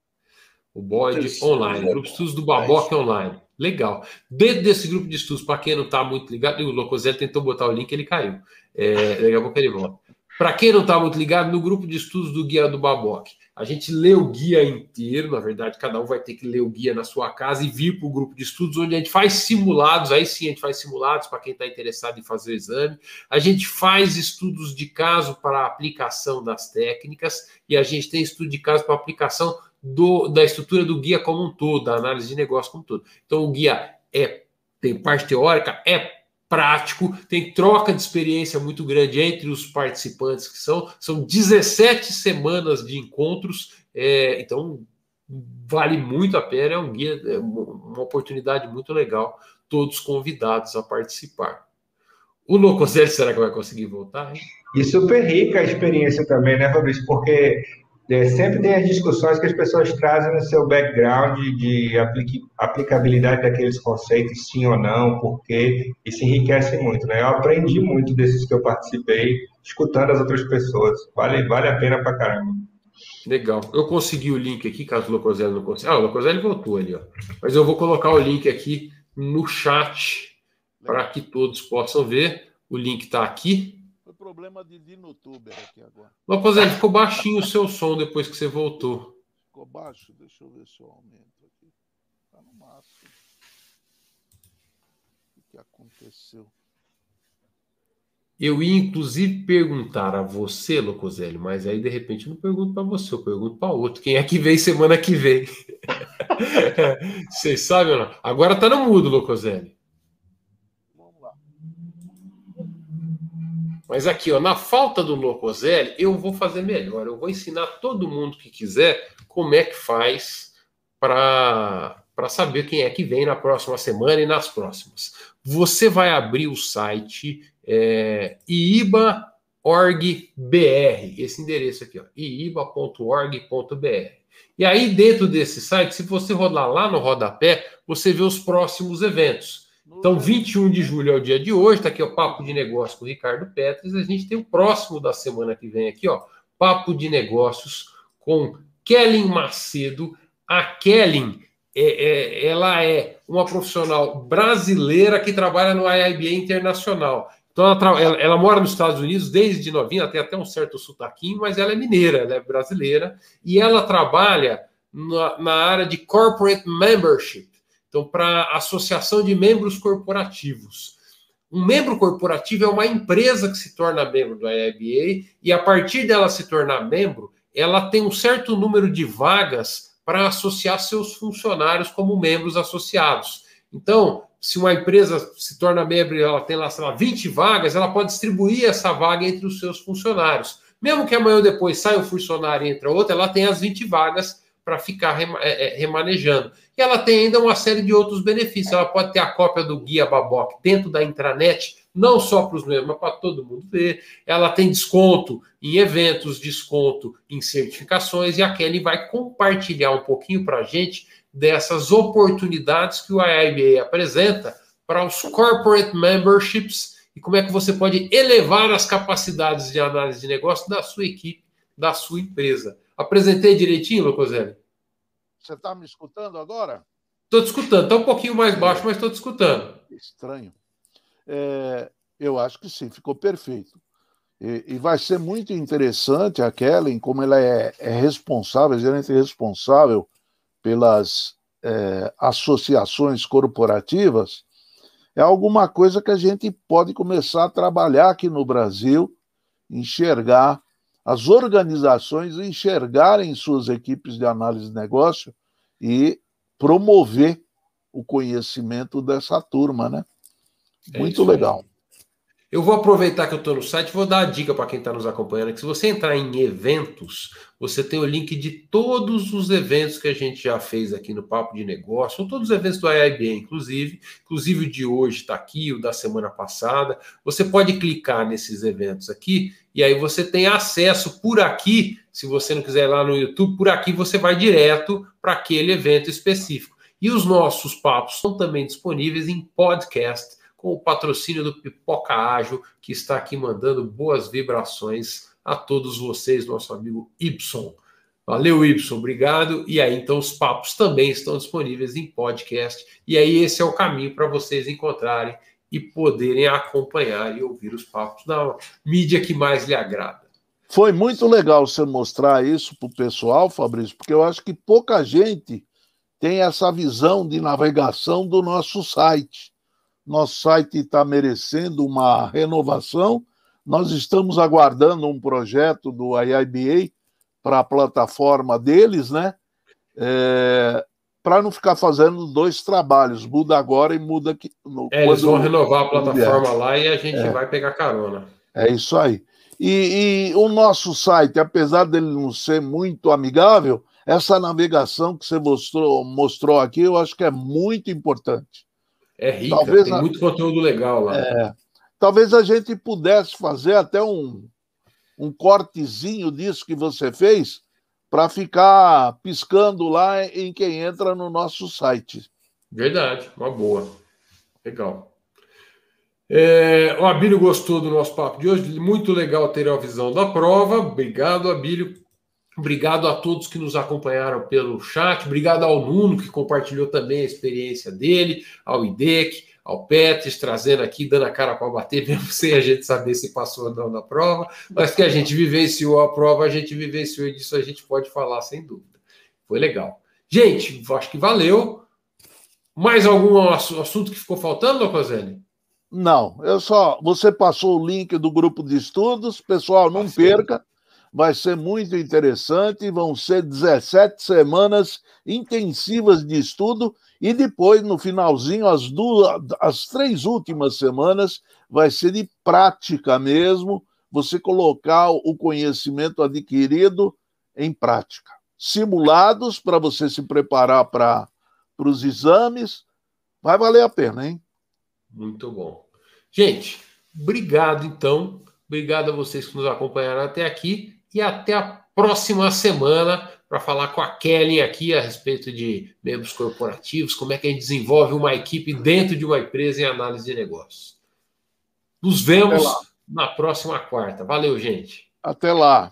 O bode online. Grupo de estudos do Baboc é online. Legal. Dentro desse grupo de estudos, para quem não está muito ligado, o Locoselli tentou botar o link, ele caiu. É, daqui a pouco ele volta. Para quem não está muito ligado, no grupo de estudos do Guia do Baboc, a gente lê o guia inteiro, na verdade, cada um vai ter que ler o guia na sua casa e vir para o grupo de estudos, onde a gente faz simulados, aí sim a gente faz simulados para quem está interessado em fazer o exame. A gente faz estudos de caso para a aplicação das técnicas, e a gente tem estudo de caso para aplicação do, da estrutura do guia como um todo, da análise de negócio como um todo. Então, o guia é tem parte teórica, é prático, tem troca de experiência muito grande entre os participantes que são, são 17 semanas de encontros, é, então vale muito a pena, é um guia, é uma oportunidade muito legal, todos convidados a participar. O Locoselli, será que vai conseguir voltar? Hein? E super rica a experiência também, né, Fabrício? Porque é, sempre tem as discussões que as pessoas trazem no seu background de aplicabilidade daqueles conceitos, sim ou não, porque isso enriquece muito, né? Eu aprendi muito desses que eu participei, escutando as outras pessoas. Vale, vale a pena pra caramba. Legal. Eu consegui o link aqui, caso o Locoselli não consiga. Ah, o Locoselli voltou ali, ó. Mas eu vou colocar o link aqui no chat para que todos possam ver. O link está aqui problema de Dinutuber aqui agora. Loposelli, ficou baixinho o seu som depois que você voltou. Ficou baixo? Deixa eu ver se eu aumento aqui. Tá no máximo. O que aconteceu? Eu ia, inclusive, perguntar a você, Locoselli, mas aí, de repente, eu não pergunto para você, eu pergunto para outro. Quem é que vem semana que vem? Vocês sabem ou não? Agora está no mudo, Locoselli. Vamos lá. Mas aqui, ó, na falta do Locoselli, eu vou fazer melhor. Eu vou ensinar todo mundo que quiser como é que faz para saber quem é que vem na próxima semana e nas próximas. Você vai abrir o site é, iiba.org.br, esse endereço aqui, iiba.org.br. E aí, dentro desse site, se você rodar lá no rodapé, você vê os próximos eventos. Então, 21 de julho é o dia de hoje, está aqui o Papo de Negócios com o Ricardo Petres. A gente tem o próximo da semana que vem aqui, ó, Papo de Negócios com Kellen Macedo. A Kellen, é, é, ela é uma profissional brasileira que trabalha no IIBA Internacional. Então, ela, ela, ela, mora nos Estados Unidos desde novinha, tem até um certo sotaquinho, mas ela é mineira, ela é brasileira, e ela trabalha na, na área de corporate membership, então, para associação de membros corporativos. Um membro corporativo é uma empresa que se torna membro do IABA, e a partir dela se tornar membro, ela tem um certo número de vagas para associar seus funcionários como membros associados. Então, se uma empresa se torna membro e ela tem lá, sei lá, 20 vagas, ela pode distribuir essa vaga entre os seus funcionários. Mesmo que amanhã ou depois saia um funcionário e entre outro, ela tem as 20 vagas para ficar é, é, remanejando. E ela tem ainda uma série de outros benefícios. Ela pode ter a cópia do guia Baboc dentro da intranet, não só para os membros, mas para todo mundo ver. Ela tem desconto em eventos, desconto em certificações, e a Kelly vai compartilhar um pouquinho para a gente dessas oportunidades que o IIBA apresenta para os corporate memberships e como é que você pode elevar as capacidades de análise de negócio da sua equipe, da sua empresa. Apresentei direitinho, Locoselli? Você está me escutando agora? Estou te escutando. Está um pouquinho mais baixo, mas estou te escutando. Estranho. É, eu acho que sim, ficou perfeito. E, e, vai ser muito interessante a Kellen, como ela é, é responsável, gerente responsável pelas é, associações corporativas, é alguma coisa que a gente pode começar a trabalhar aqui no Brasil, enxergar as organizações enxergarem suas equipes de análise de negócio e promover o conhecimento dessa turma, né? É Muito legal. Eu vou aproveitar que eu estou no site, vou dar a dica para quem está nos acompanhando, que se você entrar em eventos, você tem o link de todos os eventos que a gente já fez aqui no Papo de Negócio, todos os eventos do IIBA, inclusive, inclusive o de hoje está aqui, o da semana passada. Você pode clicar nesses eventos aqui e aí você tem acesso por aqui, se você não quiser ir lá no YouTube, por aqui você vai direto para aquele evento específico. E os nossos papos são também disponíveis em podcast com o patrocínio do Pipoca Ágil, que está aqui mandando boas vibrações a todos vocês, nosso amigo Y. Valeu, Y, obrigado. E aí, então, os papos também estão disponíveis em podcast. E aí, esse é o caminho para vocês encontrarem e poderem acompanhar e ouvir os papos na mídia que mais lhe agrada. Foi muito legal você mostrar isso para o pessoal, Fabrício, porque eu acho que pouca gente tem essa visão de navegação do nosso site. Nosso site está merecendo uma renovação. Nós estamos aguardando um projeto do IIBA para a plataforma deles, né? É, para não ficar fazendo dois trabalhos, muda agora e muda aqui. No, é, eles vão renovar a plataforma lá e a gente é. vai pegar carona. É isso aí. E, e, o nosso site, apesar dele não ser muito amigável, essa navegação que você mostrou, mostrou aqui, eu acho que é muito importante. É rica, talvez tem a... muito conteúdo legal lá. É, talvez a gente pudesse fazer até um, um cortezinho disso que você fez para ficar piscando lá em quem entra no nosso site. Verdade, uma boa. Legal. É, o Abílio gostou do nosso papo de hoje. Muito legal ter a visão da prova. Obrigado, Abílio. Obrigado a todos que nos acompanharam pelo chat. Obrigado ao Nuno, que compartilhou também a experiência dele, ao IDEC, ao Petris, trazendo aqui, dando a cara para bater, mesmo sem a gente saber se passou ou não na prova. Mas que a gente vivenciou a prova, a gente vivenciou disso, a gente pode falar sem dúvida. Foi legal. Gente, acho que valeu. Mais algum assunto que ficou faltando, Locoselli? Não, eu só. Você passou o link do grupo de estudos, pessoal, não perca. Vai ser muito interessante. Vão ser 17 semanas intensivas de estudo e depois, no finalzinho, as duas, as três últimas semanas, vai ser de prática mesmo. Você colocar o conhecimento adquirido em prática. Simulados para você se preparar para os exames. Vai valer a pena, hein? Muito bom. Gente, obrigado então. Obrigado a vocês que nos acompanharam até aqui e até a próxima semana para falar com a Kelly aqui a respeito de membros corporativos, como é que a gente desenvolve uma equipe dentro de uma empresa em análise de negócios. Nos vemos na próxima quarta. Valeu, gente. Até lá.